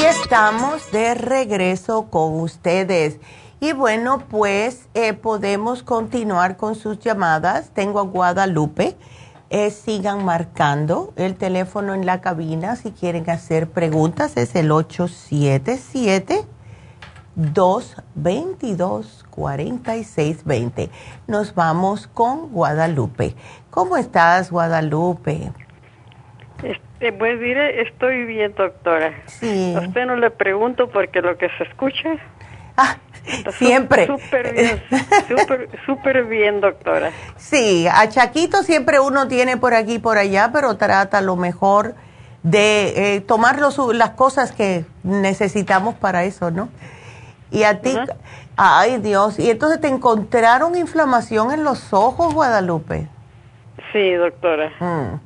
Y estamos de regreso con ustedes. Y bueno, pues eh, podemos continuar con sus llamadas. Tengo a Guadalupe. Eh, sigan marcando el teléfono en la cabina si quieren hacer preguntas. Es el 877-222-4620. Nos vamos con Guadalupe. ¿Cómo estás, Guadalupe? Este, pues mire, estoy bien, doctora. Sí. A usted no le pregunto porque lo que se escucha. Ah, siempre. Súper bien, súper bien, doctora. Sí, a Chaquito siempre uno tiene por aquí y por allá, pero trata lo mejor de eh, tomar las cosas que necesitamos para eso, ¿no? Y a ti, ay Dios, y entonces te encontraron inflamación en los ojos, Guadalupe. Sí, doctora. Mm.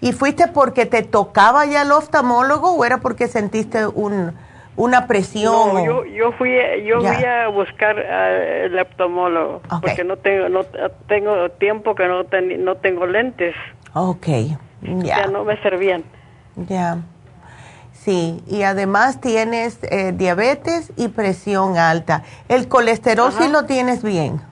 ¿Y fuiste porque te tocaba ya el oftalmólogo o era porque sentiste un una presión. No, yo, yo fui, yo fui a buscar al optomólogo porque no tengo, no tengo tiempo que no, no tengo lentes. Ok, ya. no me servían. Ya. Sí, y además tienes eh, diabetes y presión alta. ¿El colesterol sí lo tienes bien?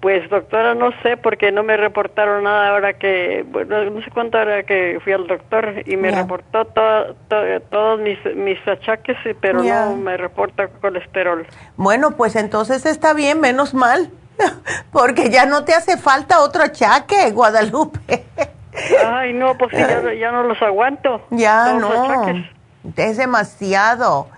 Pues doctora, no sé porque no me reportaron nada ahora que, bueno, no sé cuánto era que fui al doctor y me reportó todos mis, mis achaques, pero no me reporta colesterol. Bueno, pues entonces está bien, menos mal, <laughs> porque ya no te hace falta otro achaque, Guadalupe. Ay, no, pues ya, no los aguanto. <laughs> Ya no, es demasiado.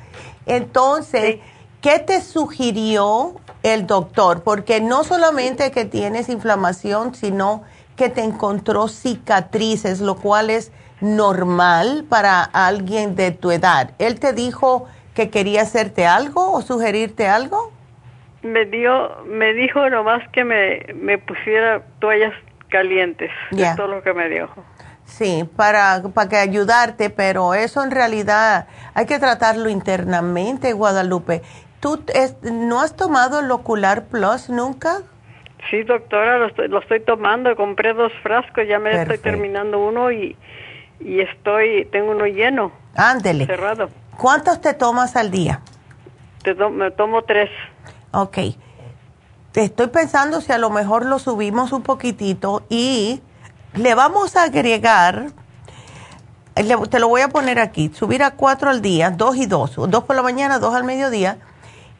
Entonces, ¿qué te sugirió el doctor, porque no solamente que tienes inflamación, sino que te encontró cicatrices, lo cual es normal para alguien de tu edad. ¿Él te dijo que quería hacerte algo o sugerirte algo? Me dio, me dijo nomás que me, me pusiera toallas calientes, es todo lo que me dio. Sí, para, para que ayudarte, pero eso en realidad hay que tratarlo internamente, Guadalupe. ¿Tú no has tomado el Ocular Plus nunca? Sí, doctora, lo estoy, tomando. Compré dos frascos, ya me estoy terminando uno y, y estoy, tengo uno lleno. Ándele. Cerrado. ¿Cuántos te tomas al día? Te me tomo tres. Ok. Estoy pensando si a lo mejor lo subimos un poquitito y le vamos a agregar te lo voy a poner aquí, subir a cuatro al día, dos y dos, dos por la mañana, dos al mediodía,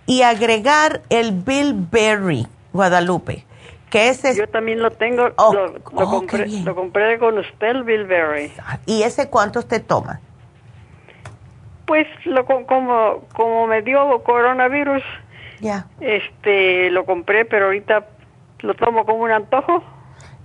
y agregar el Bilberry Guadalupe. Que ese Yo también lo tengo, oh, lo, oh, compré, lo, compré, con usted, el Bilberry. ¿Y ese cuánto usted toma? Pues lo, como, como me dio coronavirus, ya. este, lo compré, pero ahorita lo tomo como un antojo.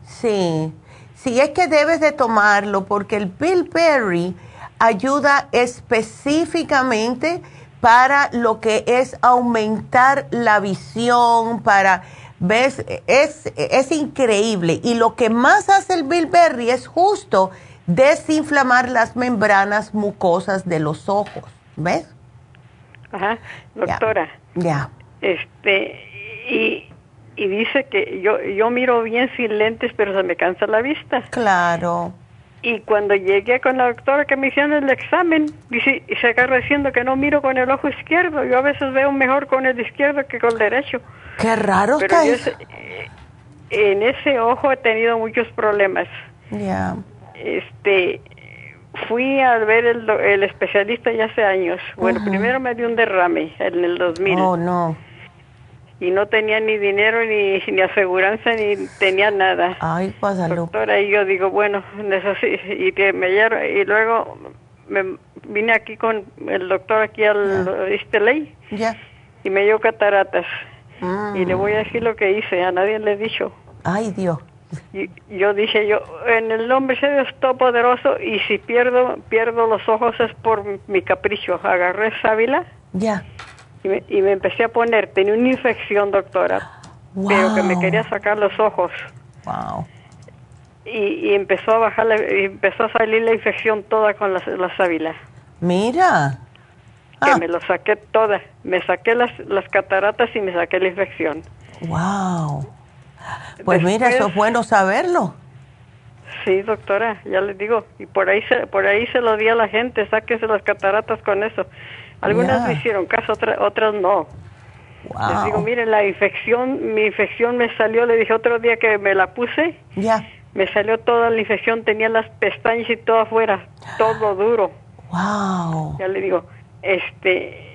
Sí, sí, es que debes de tomarlo porque el Bilberry ayuda específicamente para lo que es aumentar la visión, para, ves, es, es increíble. Y lo que más hace el bilberry es justo desinflamar las membranas mucosas de los ojos, ¿ves? Ajá, doctora. Ya. Este, y, y dice que yo, yo miro bien sin lentes, pero se me cansa la vista. Claro. Y cuando llegué con la doctora que me hicieron el examen, dice, y se agarra diciendo que no miro con el ojo izquierdo. Yo a veces veo mejor con el izquierdo que con el derecho. Qué raro Pero eh, en ese ojo he tenido muchos problemas. Ya. Este, fui a ver el, el especialista ya hace años. Bueno, primero me dio un derrame en el 2000. Oh, no y no tenía ni dinero ni, <laughs> ni aseguranza ni tenía nada. Ay, pásalo. Doctora, y yo digo, bueno, y que me y luego me vine aquí con el doctor aquí al este ley. Ya. Y me dio cataratas. Y le voy a decir lo que hice, a nadie le he dicho. Ay, Dios. Y yo dije yo, en el nombre de Dios poderoso y si pierdo pierdo los ojos es por mi capricho. Agarré sábila. Ya y me, empecé a poner, tenía una infección, doctora, pero que me quería sacar los ojos. Wow. Y, empezó a bajar, y empezó a salir la infección toda con las, las sábilas. Mira. Que ah. me lo saqué toda. Me saqué las, las cataratas y me saqué la infección. Wow. Pues mira, eso es bueno saberlo. Sí, doctora, ya les digo. Y por ahí se, por ahí se lo di a la gente, sáquese las cataratas con eso. Algunas me hicieron caso, otras, no. Les digo, miren, la infección, mi infección me salió, le dije otro día que me la puse. Ya. Me salió toda la infección, tenía las pestañas y todo afuera, todo duro. Wow. Ya le digo, este,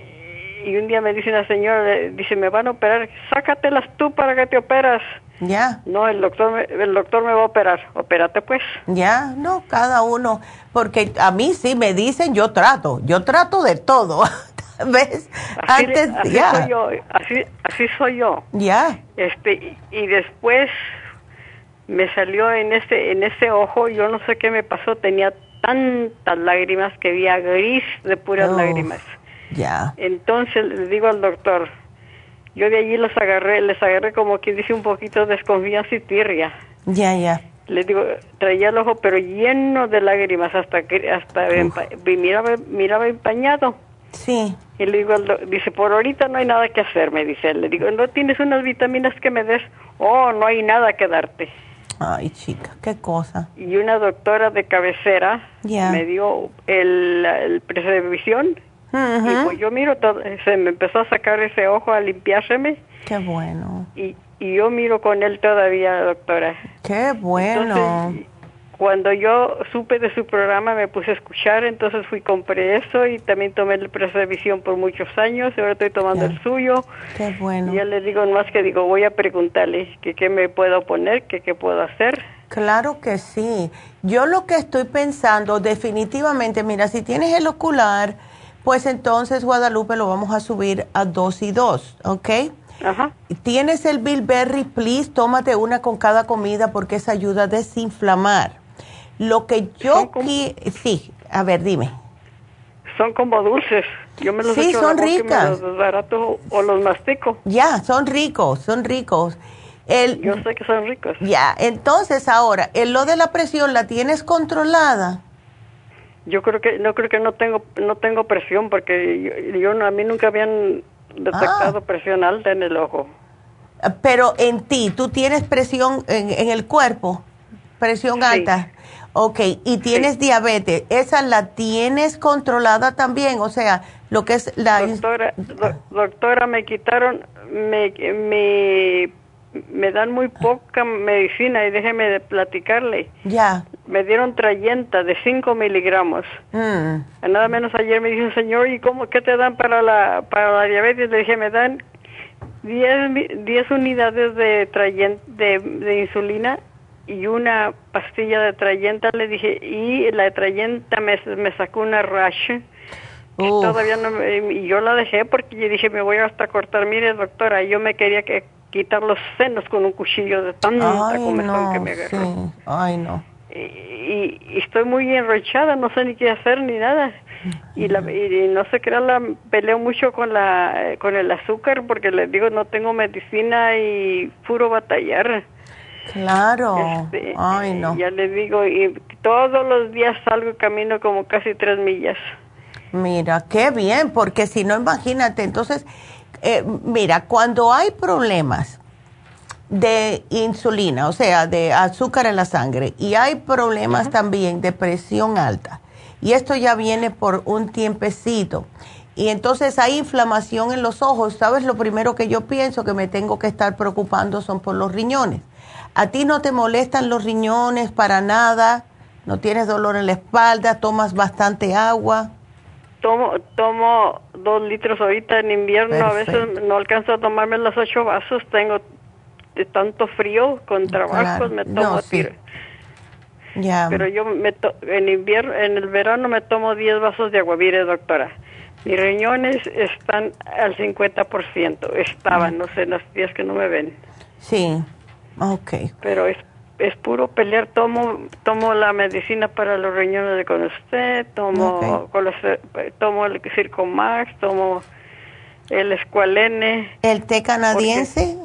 y un día me dice una señora, dice, me van a operar, sácatelas tú para que te operas. Ya. No, el doctor, me, el doctor me va a operar. Opérate pues. Ya, no, cada uno. Porque a mí sí me dicen, yo trato. Yo trato de todo. <laughs> ¿Ves? Así, Antes, así soy yo. Así, así soy yo. Ya. Este, y, después me salió en ese, en ese ojo, yo no sé qué me pasó, tenía tantas lágrimas que veía gris de puras lágrimas. Ya. Entonces le digo al doctor, yo de allí los agarré, les agarré como quien dice un poquito de desconfianza y tirria. Ya, ya. Les digo, traía el ojo pero lleno de lágrimas hasta que hasta miraba, miraba empañado. Sí. Y le digo, dice, por ahorita no hay nada que hacer, me dice. Le digo, ¿no tienes unas vitaminas que me des? Oh, no hay nada que darte. Ay, chica, qué cosa. Y una doctora de cabecera me dio el, el previsión y pues yo miro, todo, se me empezó a sacar ese ojo a limpiárseme. Qué bueno. Y, y yo miro con él todavía, doctora. Qué bueno. cuando yo supe de su programa me puse a escuchar, entonces fui compré eso y también tomé el Presevisión por muchos años y ahora estoy tomando el suyo. Qué bueno. Y ya le digo más que digo, voy a preguntarle que qué me puedo poner, que qué puedo hacer. Claro que sí. Yo lo que estoy pensando definitivamente, mira, si tienes el ocular, pues entonces Guadalupe lo vamos a subir a dos y dos, ¿ok? Ajá. Tienes el bilberry, please, tómate una con cada comida porque eso ayuda a desinflamar. Lo que yo sí, a ver, dime. Son como dulces. Yo me los sí, son ricas. los barato o los mastico. Ya, son ricos, son ricos. El, yo sé que son ricos. Ya, entonces ahora, el lo de la presión, ¿la tienes controlada? Yo creo que no creo que no tengo no tengo presión porque yo, a mí nunca habían detectado ah. presión alta en el ojo. Pero en ti, ¿tú tienes presión en, el cuerpo? Presión alta. Ok, y tienes diabetes. ¿Esa la tienes controlada también? O sea, lo que es la... Doctora, doctora me quitaron, me, me me dan muy poca medicina y déjeme de platicarle. Ya. Me dieron trayenta de 5 miligramos. Mm. Nada menos ayer me dijo, señor, ¿y cómo, qué te dan para la, para la diabetes? Le dije, me dan 10, 10 unidades de, trayenta, de, insulina y una pastilla de trayenta. Le dije, y la trayenta me, me sacó una rash. Todavía no y yo la dejé porque yo dije, me voy hasta cortar. Mire, doctora, yo me quería que quitar los senos con un cuchillo de tanta comezón que me agarró. Ay, no. y, estoy muy enrochada, no sé ni qué hacer ni nada. Y, la, y no sé qué la peleo mucho con la con el azúcar porque les digo no tengo medicina y puro batallar. Claro. Este, Ay, no. Ya les digo, y todos los días salgo y camino como casi tres millas. Mira, qué bien, porque si no, imagínate, entonces, eh, mira, cuando hay problemas de insulina, o sea, de azúcar en la sangre, y hay problemas también de presión alta, y esto ya viene por un tiempecito, y entonces hay inflamación en los ojos, ¿sabes? Lo primero que yo pienso que me tengo que estar preocupando son por los riñones. ¿A ti no te molestan los riñones para nada? ¿No tienes dolor en la espalda? ¿Tomas bastante agua? Tomo, tomo dos litros ahorita en invierno, a veces no alcanzo a tomarme los ocho vasos, tengo tanto frío con trabajo, me tomo no, sí. Pero yo me en invierno, en el verano me tomo diez vasos de agua, mire doctora. Mis riñones están al 50%, estaban, no sé, los días que no me ven. Sí, ok. Pero es es puro pelear. Tomo tomo la medicina para los riñones de con usted, tomo tomo el Circomax, tomo el Escualene. ¿El té canadiense?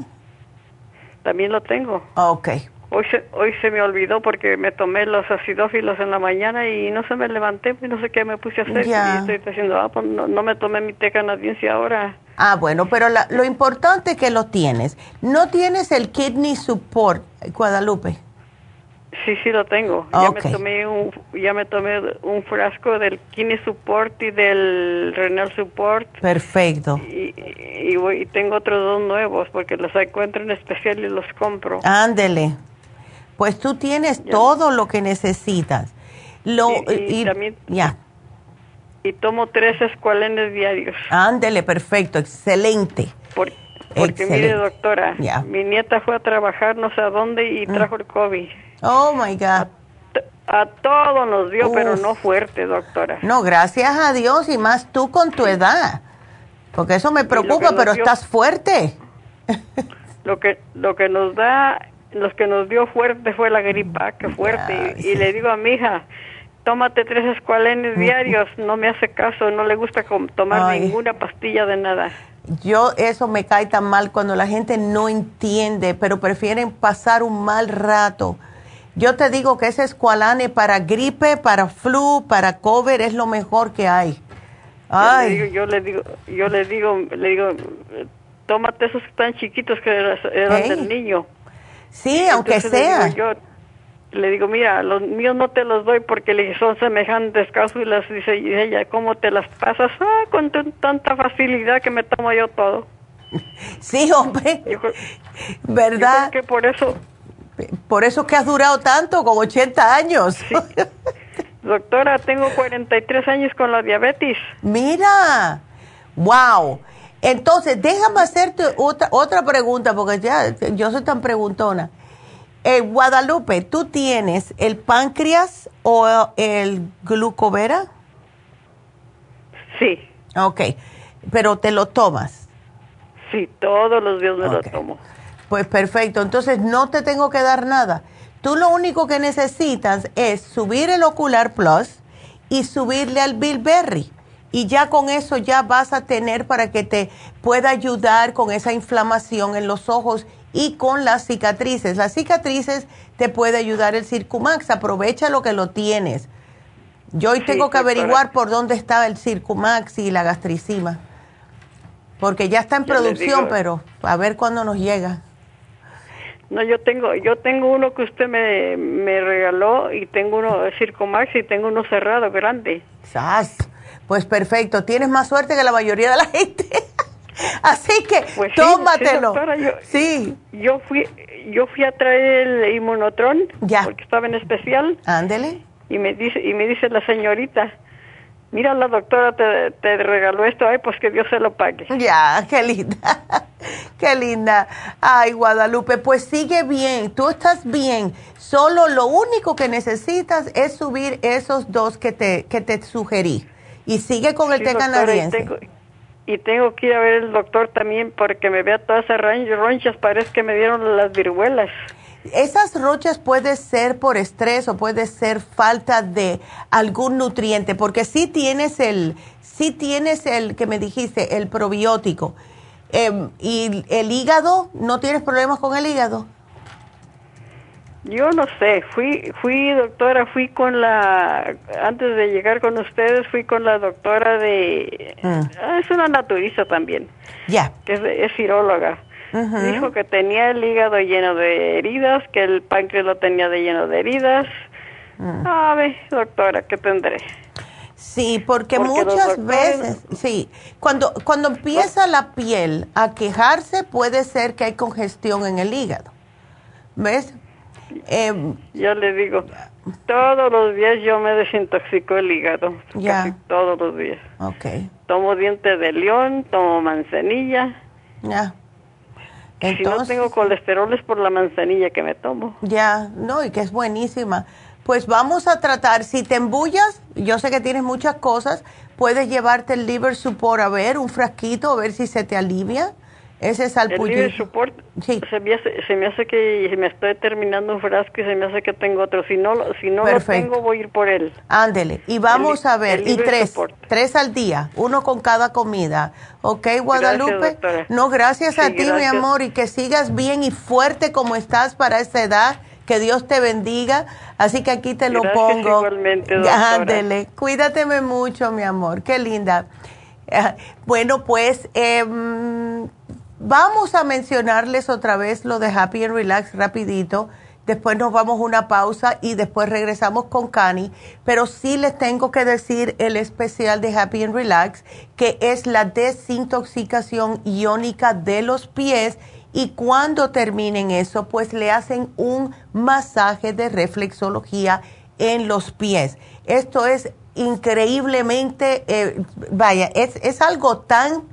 También lo tengo. Ok. Hoy se, hoy se me olvidó porque me tomé los acidófilos en la mañana y no se me levanté y no sé qué me puse a hacer. Y estoy diciendo, ah, pues no, no me tomé mi té canadiense ahora. Ah, bueno, pero lo importante es que lo tienes. ¿No tienes el Kidney Support, Guadalupe? Sí, sí lo tengo. Ya me tomé un ya me tomé un frasco del Kidney Support y del Renal Support. Perfecto. Y, y, tengo otros dos nuevos porque los encuentro en especial y los compro. Ándele. Pues tú tienes todo lo que necesitas. Lo y, también ya y tomo tres escualenes diarios. Ándele, perfecto, excelente. porque mire, doctora, mi nieta fue a trabajar no sé a dónde y mm. trajo el COVID. Oh, my God. A, todos nos dio, pero no fuerte, doctora. No, gracias a Dios y más tú con tu edad. Porque eso me preocupa, pero estás fuerte. <laughs> lo que lo que nos da, los que nos dio fuerte fue la gripa, que fuerte. y, y, le digo a mi hija, tómate tres escualenes diarios, <laughs> no me hace caso, no le gusta tomar ninguna pastilla de nada. Yo eso me cae tan mal cuando la gente no entiende, pero prefieren pasar un mal rato. Yo te digo que ese escualane para gripe, para flu, para cover es lo mejor que hay. Ay. Yo le digo, yo le digo, le digo, tómate esos tan chiquitos que eran, del niño. Sí, aunque sea le digo, mira, los míos no te los doy porque le son semejantes cápsulas. Dice ella, ¿cómo te las pasas? Ah, con tanta facilidad que me tomo yo todo. <laughs> Sí, hombre. ¿Verdad? que por eso. Por eso que has durado tanto, como 80 años. <laughs> Doctora, tengo 43 años con la diabetes. Mira, wow. Entonces, déjame hacerte otra, otra pregunta, porque ya yo soy tan preguntona. Eh, Guadalupe, ¿tú tienes el páncreas o el glucovera? Sí. Ok, pero te lo tomas. Sí, todos los días me lo tomo. Pues perfecto, entonces no te tengo que dar nada. Tú lo único que necesitas es subir el Ocular Plus y subirle al Bilberry. Y ya con eso ya vas a tener para que te pueda ayudar con esa inflamación en los ojos y con las cicatrices. Las cicatrices te puede ayudar el Circumax, aprovecha lo que lo tienes. Yo hoy tengo que averiguar por dónde está el Circumax y la gastricima, porque ya está en producción, pero a ver cuándo nos llega. No, yo tengo, yo tengo uno que usted me, me regaló y tengo uno de Circumax y tengo uno cerrado, grande. ¡Sas! Pues perfecto, tienes más suerte que la mayoría de la gente. <laughs> Así que pues tómatelo. Sí, yo, fui yo fui a traer el inmunotron ya. porque estaba en especial. Ándele. Y me dice y me dice la señorita, "Mira, la doctora te, te regaló esto, ay, pues que Dios se lo pague." Ya, qué linda. <laughs> qué linda. Ay, Guadalupe, pues sigue bien. Tú estás bien. Solo lo único que necesitas es subir esos dos que te que te sugerí. Y sigue con el té canadiense y tengo que ir a ver el doctor también porque me vea todas esas ronchas, parece que me dieron las viruelas. esas rochas puede ser por estrés o puede ser falta de algún nutriente, porque si tienes el, si tienes el que me dijiste, el probiótico. Em, ¿Y el hígado? ¿No tienes problemas con el hígado? Yo no sé, fui, fui doctora, fui con la, antes de llegar con ustedes, fui con la doctora de, mm. ah, es una naturista también, ya, que es, es ciróloga. Dijo que tenía el hígado lleno de heridas, que el páncreas lo tenía de lleno de heridas. Mm. A ver, doctora, ¿qué tendré? Sí, porque, muchas veces, sí, cuando, cuando empieza la piel a quejarse, puede ser que hay congestión en el hígado. ¿Ves? Eh, ya le digo, todos los días yo me desintoxico el hígado. Ya. todos los días. Ok. Tomo diente de león, tomo manzanilla. Ya. si no tengo colesterol es por la manzanilla que me tomo. Ya, no, y que es buenísima. Pues vamos a tratar, si te embullas, yo sé que tienes muchas cosas, puedes llevarte el liver support a ver, un frasquito, a ver si se te alivia. Ese es El liver support, sí. se, me hace, se me hace que me estoy terminando un frasco y se me hace que tengo otro. Si no, si no lo tengo, voy a ir por él. Ándele. Y vamos a ver, y tres, tres al día, uno con cada comida. ¿Ok, Guadalupe? no, gracias a ti, mi amor, y que sigas bien y fuerte como estás para esa edad que Dios te bendiga. Así que aquí te lo pongo. Igualmente, Ándele. Cuídateme mucho, mi amor. Qué linda. <laughs> Bueno, pues em, vamos a mencionarles otra vez lo de Happy and Relax rapidito. Después nos vamos a una pausa y después regresamos con Cani. Pero sí les tengo que decir el especial de Happy and Relax, que es la desintoxicación iónica de los pies y cuando terminen eso, pues le hacen un masaje de reflexología en los pies. Esto es increíblemente, eh, vaya, es, es algo tan...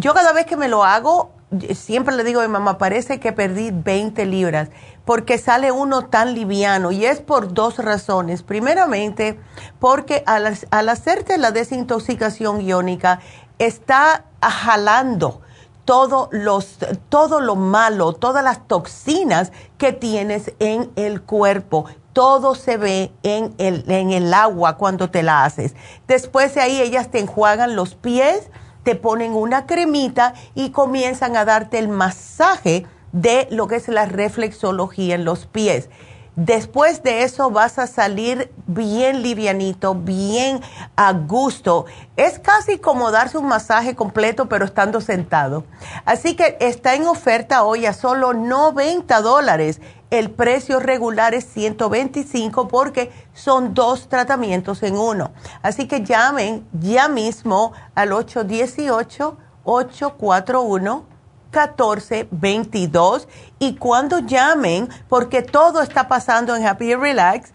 Yo cada vez que me lo hago, siempre le digo a mi mamá, parece que perdí 20 libras, porque sale uno tan liviano y es por dos razones. Primeramente, porque al, al hacerte la desintoxicación iónica, está jalando todo, los, todo lo malo, todas las toxinas que tienes en el cuerpo. Todo se ve en el, en el agua cuando te la haces. Después de ahí ellas te enjuagan los pies, te ponen una cremita y comienzan a darte el masaje de lo que es la reflexología en los pies. Después de eso vas a salir bien livianito, bien a gusto. Es casi como darse un masaje completo pero estando sentado. Así que está en oferta hoy a solo 90 dólares. El precio regular es 125 porque son dos tratamientos en uno. Así que llamen ya mismo al 818 841 1422 y cuando llamen, porque todo está pasando en Happy Relax,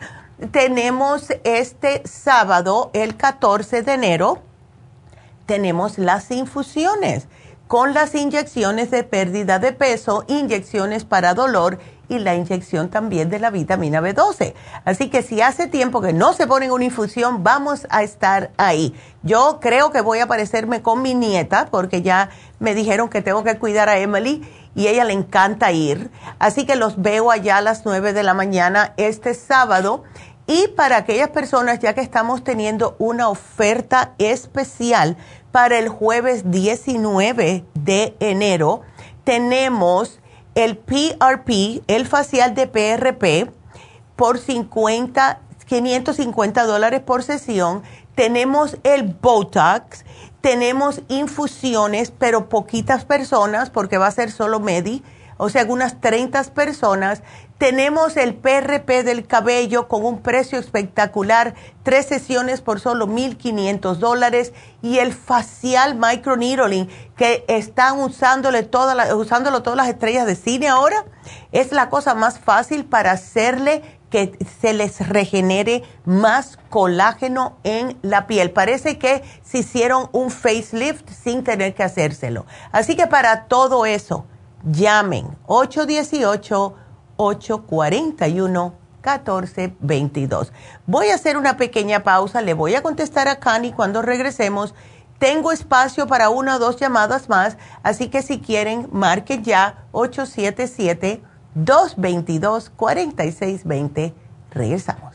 tenemos este sábado, el 14 de enero, tenemos las infusiones con las inyecciones de pérdida de peso, inyecciones para dolor y la inyección también de la vitamina B12. Así que si hace tiempo que no se ponen una infusión, vamos a estar ahí. Yo creo que voy a aparecerme con mi nieta porque ya me dijeron que tengo que cuidar a Emily y ella le encanta ir. Así que los veo allá a las 9 de la mañana este sábado. Y para aquellas personas, ya que estamos teniendo una oferta especial para el jueves 19 de enero, tenemos el PRP, el facial de PRP, por 50, 550 dólares por sesión. Tenemos el Botox, tenemos infusiones, pero poquitas personas, porque va a ser solo Medi o sea, algunas 30 personas. Tenemos el PRP del cabello con un precio espectacular, tres sesiones por solo 1.500 dólares y el facial microneedling que están usándole toda usándolo todas las estrellas de cine ahora. Es la cosa más fácil para hacerle que se les regenere más colágeno en la piel. Parece que se hicieron un facelift sin tener que hacérselo. Así que para todo eso, llamen 818-841-1422. Voy a hacer una pequeña pausa, le voy a contestar a Cani cuando regresemos. Tengo espacio para una o dos llamadas más, así que si quieren, marquen ya 877 222-4620. Regresamos.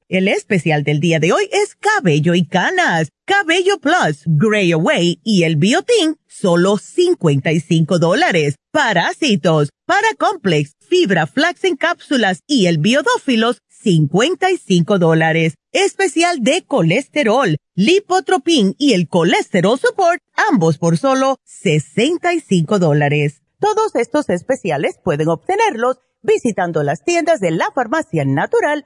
El especial del día de hoy es cabello y canas, cabello plus, gray away y el biotin, solo 55 dólares. Parásitos, paracomplex, fibra flax en cápsulas y el biodófilos, 55 dólares. Especial de colesterol, lipotropin y el colesterol support, ambos por solo 65 dólares. Todos estos especiales pueden obtenerlos visitando las tiendas de la farmacia natural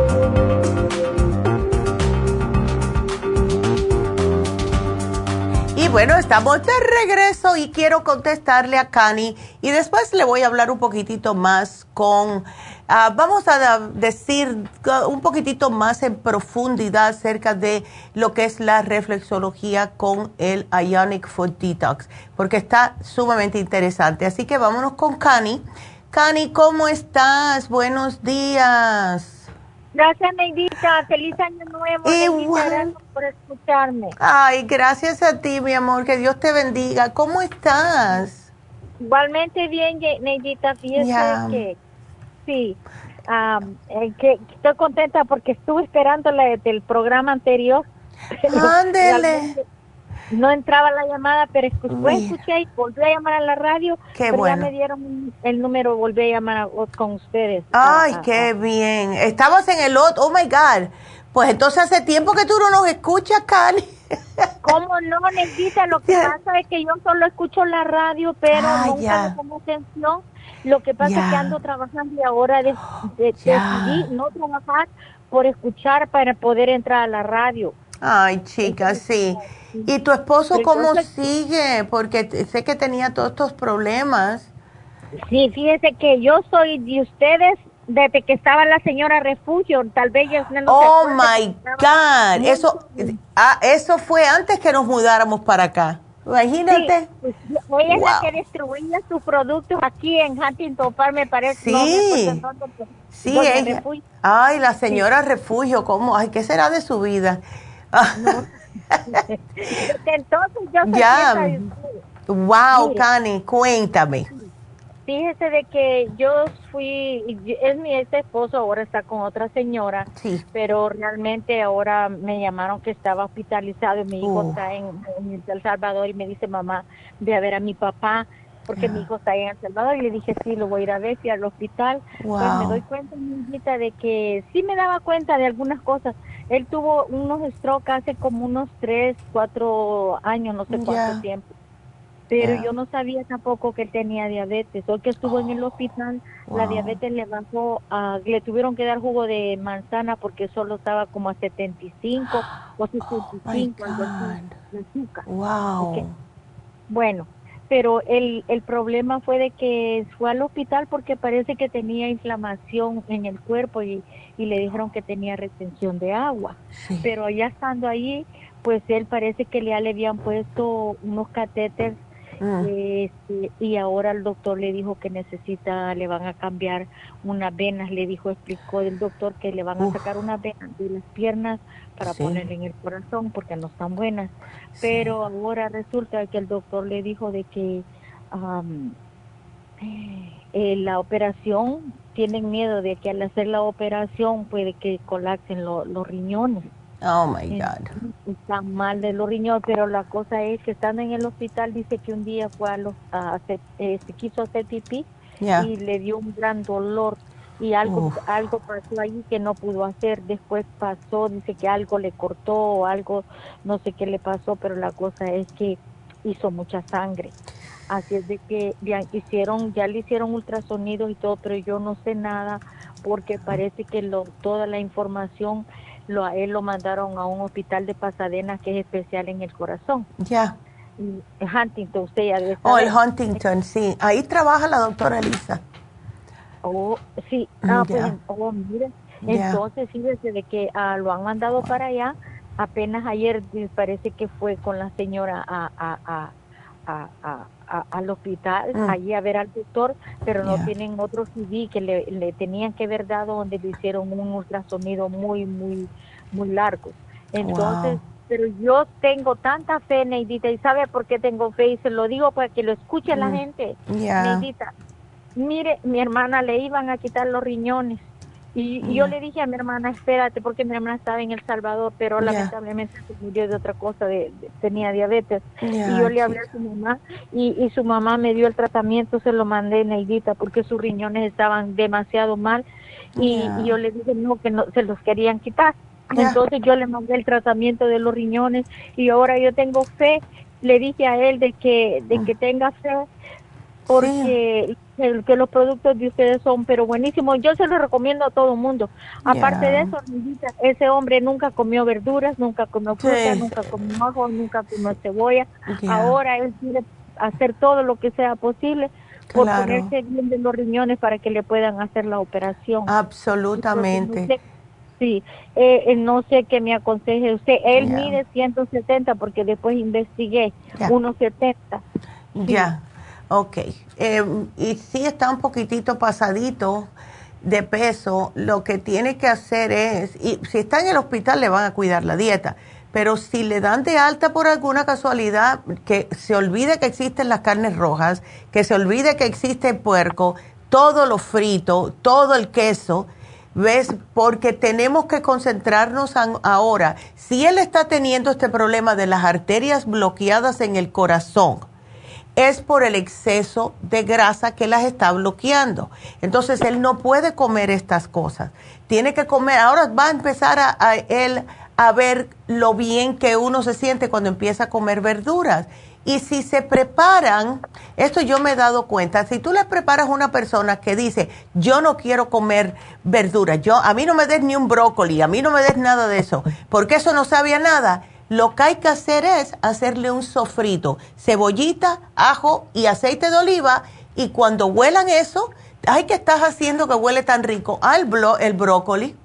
Bueno, estamos de regreso y quiero contestarle a Cani y después le voy a hablar un poquitito más con, ah, vamos a decir un poquitito más en profundidad acerca de lo que es la reflexología con el Ionic Food Detox, porque está sumamente interesante. Así que vámonos con Cani. Cani, ¿cómo estás? Buenos días. Gracias, Neidita. Feliz año nuevo. Igual. Gracias por escucharme. Ay, gracias a ti, mi amor. Que Dios te bendiga. ¿Cómo estás? Igualmente bien, Neidita. Fíjese que sí, eh, que estoy contenta porque estuve esperando la del programa anterior. <laughs> Ándele no entraba la llamada, pero escuché, y volví a llamar a la radio. Qué pero Ya me dieron el número, volví a llamar con ustedes. Ay, qué bien. Estabas en el otro, oh my God. Pues entonces hace tiempo que tú no nos escuchas, Cani. <laughs> ¿Cómo no, necesita? Lo que pasa es que yo solo escucho la radio, pero ah, nunca le pongo atención. Lo que pasa es que ando trabajando y ahora de, <gasps> decidí no trabajar por escuchar para poder entrar a la radio. Ay, chica, sí. ¿Y tu esposo cómo sigue? Porque sé que tenía todos estos problemas. Sí, fíjese que yo soy de ustedes desde que estaba la señora refugio, tal vez ya no Oh my God, eso, ah, eso fue antes que nos mudáramos para acá. Imagínate. Sí, pues, ella es la que destruía sus productos aquí en Huntington Park, me parece. Sí, sí, ella. Ay, la señora refugio, ¿cómo? Ay, ¿qué será de su vida? <laughs> Entonces yo soy ya. Wow, Cani, cuéntame. Fíjese de que yo fui, es mi ex esposo, ahora está con otra señora, sí. pero realmente ahora me llamaron que estaba hospitalizado y mi hijo está en, El Salvador y me dice, mamá, ve a ver a mi papá porque mi hijo está en El Salvador y le dije, sí, lo voy a ir a ver, fui al hospital. Pues me doy cuenta, mi hijita, de que sí me daba cuenta de algunas cosas, él tuvo unos strokes hace como unos tres, cuatro años, no sé cuánto tiempo. Pero yo no sabía tampoco que él tenía diabetes. Hoy que estuvo en el hospital, la diabetes le bajó, a, le tuvieron que dar jugo de manzana porque solo estaba como a 75 o 75, algo así, azúcar. Wow. Bueno, pero el, el problema fue de que fue al hospital porque parece que tenía inflamación en el cuerpo y, y le dijeron que tenía retención de agua. Pero ya estando ahí, pues él parece que ya le habían puesto unos catéteres Mm. Este, y ahora el doctor le dijo que necesita, le van a cambiar unas venas, le dijo, explicó el doctor que le van a sacar unas venas de las piernas para ponerle en el corazón porque no están buenas. Pero ahora resulta que el doctor le dijo de que eh, la operación, tienen miedo de que al hacer la operación puede que colapsen los riñones. Oh my God. Están mal de los riñones, pero la cosa es que estando en el hospital, dice que un día fue a los, eh, se quiso hacer pipí y le dio un gran dolor y algo algo pasó ahí que no pudo hacer. Después pasó dice que algo le cortó o algo no sé qué le pasó pero la cosa es que hizo mucha sangre. Así es de que ya hicieron ya le hicieron ultrasonido y todo pero yo no sé nada porque parece que lo, toda la información lo a él lo mandaron a un hospital de Pasadena que es especial en el corazón. Ya. Huntington usted ya debe oh el Huntington sí. Ahí trabaja la doctora Elisa. Oh, sí, ah, pues, oh, mire, entonces fíjese de que ah, lo han mandado para allá, apenas ayer parece que fue con la señora a, a, a, al hospital, mm. allí a ver al doctor, pero no tienen otro CD que le, le, tenían que haber dado donde le hicieron un ultrasonido muy, muy, muy largo. Entonces, pero yo tengo tanta fe, Neidita, y ¿sabe por qué tengo fe? Y se lo digo para que lo escuche la mm. gente. Neidita, mire, mi hermana le iban a quitar los riñones. Y, yo le dije a mi hermana, espérate, porque mi hermana estaba en El Salvador, pero lamentablemente se murió de otra cosa, de, tenía diabetes. Y yo le hablé a su mamá y, y, su mamá me dio el tratamiento, se lo mandé Neidita, porque sus riñones estaban demasiado mal. Y, yo le dije, no, que no, se los querían quitar. Entonces yo le mandé el tratamiento de los riñones y ahora yo tengo fe. Le dije a él de que, de que tenga fe porque que, los productos de ustedes son pero buenísimos. Yo se los recomiendo a todo el mundo. Aparte de eso, ese hombre nunca comió verduras, nunca comió fruta, nunca comió ajo, nunca comió cebolla. Ahora él quiere hacer todo lo que sea posible por ponerse bien de los riñones para que le puedan hacer la operación. Absolutamente. sí, eh, eh, no sé qué me aconseje usted. Él mide 170 porque después investigué, 170. Ya. Ok, em, y si está un poquitito pasadito de peso, lo que tiene que hacer es, y si está en el hospital le van a cuidar la dieta, pero si le dan de alta por alguna casualidad, que se olvide que existen las carnes rojas, que se olvide que existe el puerco, todo lo frito, todo el queso, ¿ves? Porque tenemos que concentrarnos ahora. Si él está teniendo este problema de las arterias bloqueadas en el corazón, es por el exceso de grasa que las está bloqueando. Entonces él no puede comer estas cosas. Tiene que comer, ahora va a empezar a, él a ver lo bien que uno se siente cuando empieza a comer verduras. Y si se preparan, esto yo me he dado cuenta, si tú le preparas a una persona que dice, yo no quiero comer verduras, yo, a mí no me des ni un brócoli, a mí no me des nada de eso, porque eso no sabía nada, lo que hay que hacer es hacerle un sofrito, cebollita, ajo y aceite de oliva y cuando huelan eso, ay, ¿qué estás haciendo que huele tan rico? Al ah, el brócoli.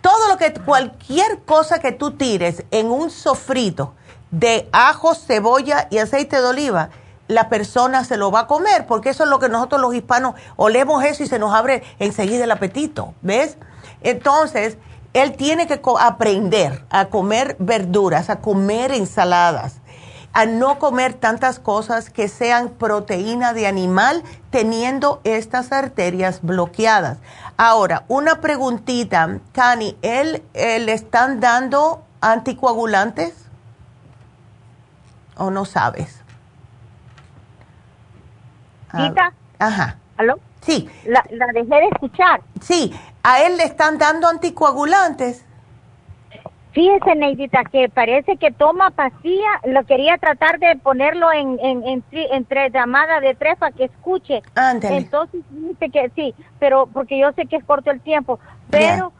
Todo lo que, cualquier cosa que tú tires en un sofrito de ajo, cebolla y aceite de oliva, la persona se lo va a comer, porque eso es lo que nosotros los hispanos olemos eso y se nos abre enseguida el apetito, ¿ves? Entonces, él tiene que aprender a comer verduras, a comer ensaladas, a no comer tantas cosas que sean proteína de animal teniendo estas arterias bloqueadas. Ahora, una preguntita, Cani, ¿él, le están dando anticoagulantes? ¿O no sabes? Ah, ajá. ¿Aló? Sí. La, la dejé de escuchar. Sí, a él le están dando anticoagulantes. Fíjese, Neidita, que parece que toma pastilla. Lo quería tratar de ponerlo en, en, entre llamada de tres para que escuche. Entonces, dice que sí, pero porque yo sé que es corto el tiempo. Pero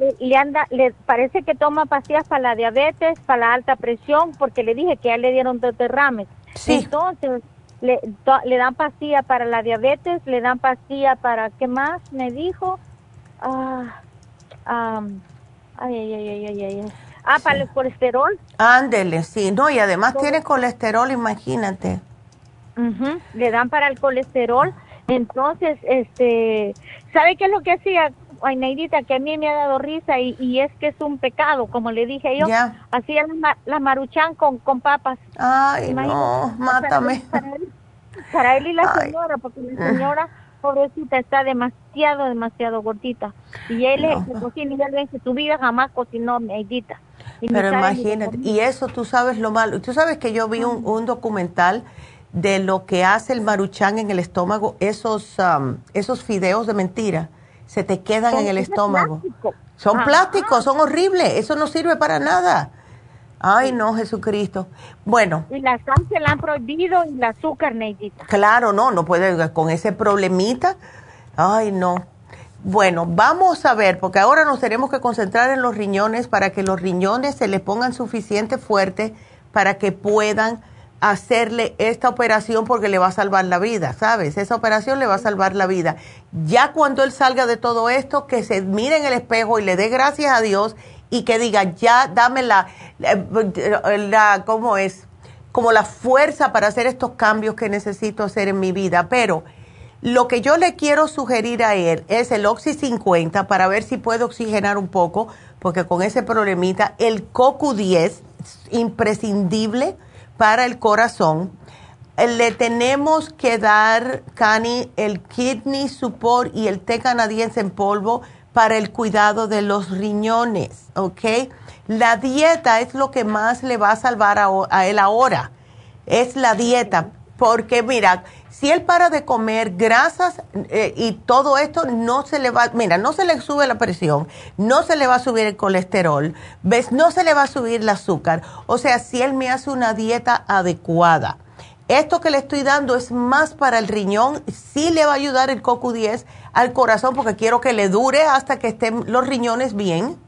eh, le anda, le parece que toma pastillas para la diabetes, para la alta presión, porque le dije que ya le dieron dos derrames. Sí. Entonces, le, le dan pastilla para la diabetes, le dan pastilla para, ¿qué más? Me dijo Ah, ay, ay, ay, ay, ay, Ah, para el colesterol. Ándele, sí, no, y además tiene colesterol, imagínate. le dan para el colesterol. Entonces, este, ¿sabe qué es lo que hacía? Ay, Neidita, que a mí me ha dado risa y, es que es un pecado, como le dije yo. Hacía la, maruchan con, con papas. Ay, no, mátame. Para él, y la señora, porque la señora pobrecita está demasiado, demasiado gordita. Y él es que cocina y él dice, tu vida jamás cocinó, Neidita. Pero imagínate, y eso tú sabes lo malo. Tú sabes que yo vi un, un documental de lo que hace el maruchán en el estómago, esos, esos fideos de mentira, se te quedan en el estómago. Son plásticos, son horribles, eso no sirve para nada. Ay, no, Jesucristo. Bueno. Y la sal se la han prohibido y el azúcar, Neidita. Claro, no, no puede, con ese problemita. Ay, no. Bueno, vamos a ver, porque ahora nos tenemos que concentrar en los riñones para que los riñones se le pongan suficiente fuerte para que puedan hacerle esta operación porque le va a salvar la vida, ¿sabes? Esa operación le va a salvar la vida. Ya cuando él salga de todo esto, que se mire en el espejo y le dé gracias a Dios y que diga, ya dame la, ¿cómo es? Como la fuerza para hacer estos cambios que necesito hacer en mi vida. Pero lo que yo le quiero sugerir a él es el Oxy 50 para ver si puede oxigenar un poco, porque con ese problemita, el CoQ 10 imprescindible para el corazón. Le tenemos que dar, Cani, el Kidney Support y el té canadiense en polvo para el cuidado de los riñones, ¿ok? La dieta es lo que más le va a salvar a, él ahora. Es la dieta, porque mira, si él para de comer grasas eh, y todo esto, no se le va, mira, no se le sube la presión, no se le va a subir el colesterol, ves, no se le va a subir el azúcar. O sea, si él me hace una dieta adecuada. Esto que le estoy dando es más para el riñón, sí le va a ayudar el CoQ10 al corazón porque quiero que le dure hasta que estén los riñones bien.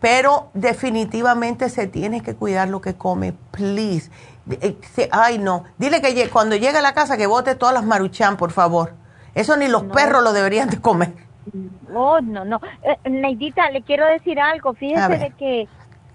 Pero definitivamente se tiene que cuidar lo que come, please. Eh, ay, no. Dile que cuando llegue a la casa que bote todas las maruchan, por favor. Eso ni los perros lo deberían de comer. Oh, no, no. Eh, Neidita, le quiero decir algo. Fíjese de que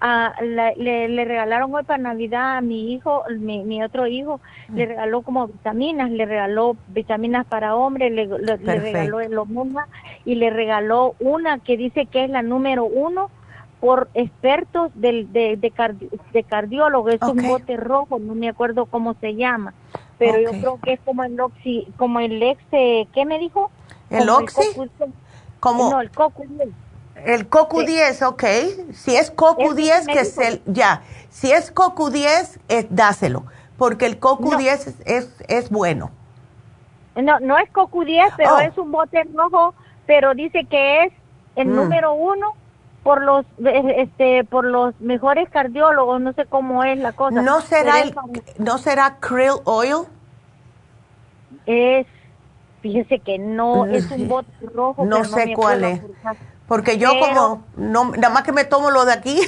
ah, le, le, regalaron hoy para Navidad a mi hijo, mi, mi otro hijo, le mm. regaló como vitaminas, le regaló vitaminas para hombres, le, le, regaló el hormona y le regaló una que dice que es la número uno por expertos del, de, de, cardiólogo, es un bote rojo, no me acuerdo cómo se llama, pero yo creo que es como el oxi, como el ex, ¿qué me dijo? ¿El oxi? como no, el CoQ10. El CoQ10, ok. Si es CoQ10, que es el, ya, si es CoQ10, es, dáselo, porque el CoQ10 es, es, bueno. No, no es CoQ10, pero oh. es un bote rojo, pero dice que es el mm. número uno por los este por los mejores cardiólogos no sé cómo es la cosa. No será el, no será krill oil es fíjese que no es un bote rojo no sé cuál es porque yo como no nada más que me tomo lo de aquí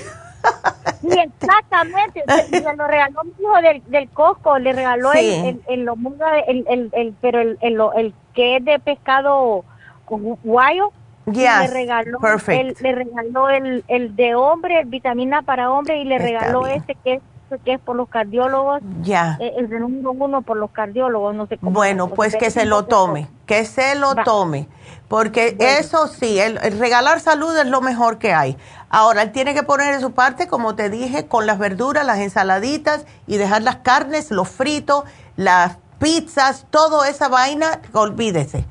sí exactamente se, <laughs> lo regaló mi hijo del, del Costco le regaló el, el, el, el, el, pero el, el, el que es de pescado guayo le regaló, el, le regaló el, el de hombre, el vitamina para hombre, y le regaló este que es que es por los cardiólogos. Ya. Eh, el número uno por los cardiólogos, no sé cómo. Bueno, pues que se lo tome, que se lo tome. Porque eso sí, el, regalar salud es lo mejor que hay. Ahora, él tiene que poner en su parte, como te dije, con las verduras, las ensaladitas y dejar las carnes, los fritos, las pizzas, toda esa vaina, olvídese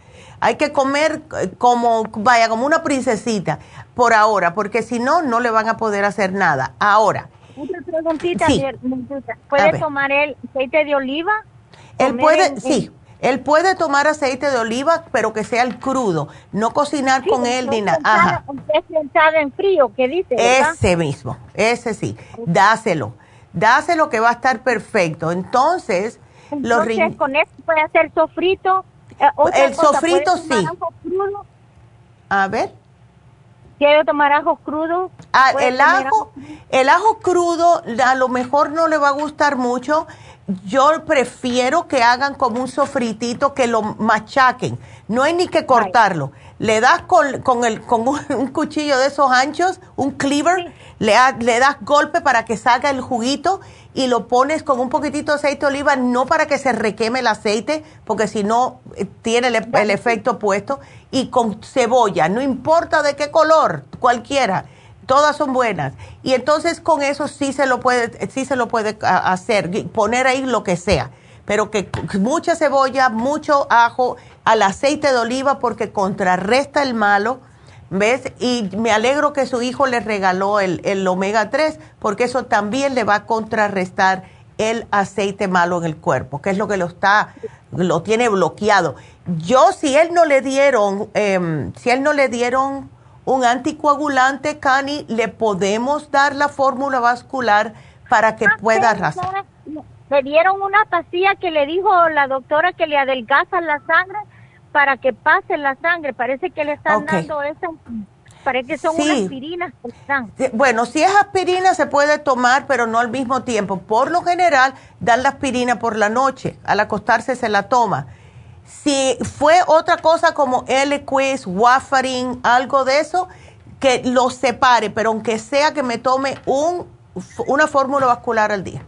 hay que comer eh, como, vaya, como una princesita por ahora, porque si no, no le van a poder hacer nada. Ahora. Una preguntita, ¿puede tomar el aceite de oliva? Él puede, sí. Él puede tomar aceite de oliva, pero que sea el crudo, no cocinar con él ni nada. Ajá. Es en frío, ¿qué dice? Ese mismo, ese sí. Dáselo, dáselo que va a estar perfecto. Entonces, Entonces los con eso puede hacer sofrito eh, el sofrito sí. A ver. ¿Quiere tomar ajo crudo? Ah, el ajo, el ajo crudo a lo mejor no le va a gustar mucho. Yo prefiero que hagan como un sofritito, que lo machaquen. No hay ni que cortarlo. Le das con, con, el, con <laughs> un, cuchillo de esos anchos, un cleaver, le, le das golpe para que salga el juguito y lo pones con un poquitito de aceite de oliva, no para que se requeme el aceite, porque si no eh, tiene el, efecto puesto, y con cebolla, no importa de qué color, cualquiera, todas son buenas. Y entonces con eso sí se lo puede, sí se lo puede hacer, poner ahí lo que sea, pero que mucha cebolla, mucho ajo, al aceite de oliva porque contrarresta el malo ¿Ves? Y me alegro que su hijo le regaló el, omega 3 porque eso también le va a contrarrestar el aceite malo en el cuerpo, que es lo que lo está, lo tiene bloqueado. Yo, si él no le dieron, em, si él no le dieron un anticoagulante, Cani, le podemos dar la fórmula vascular para que ah, pueda arrasar. Le dieron una pastilla que le dijo la doctora que le adelgaza la sangre para que pase la sangre. Parece que le están dando esa, parece que son unas aspirinas Bueno, si es aspirina se puede tomar, pero no al mismo tiempo. Por lo general, dan la aspirina por la noche. Al acostarse se la toma. Si fue otra cosa como Eliquis, Warfarin, algo de eso, que lo separe, pero aunque sea que me tome un, una fórmula vascular al día.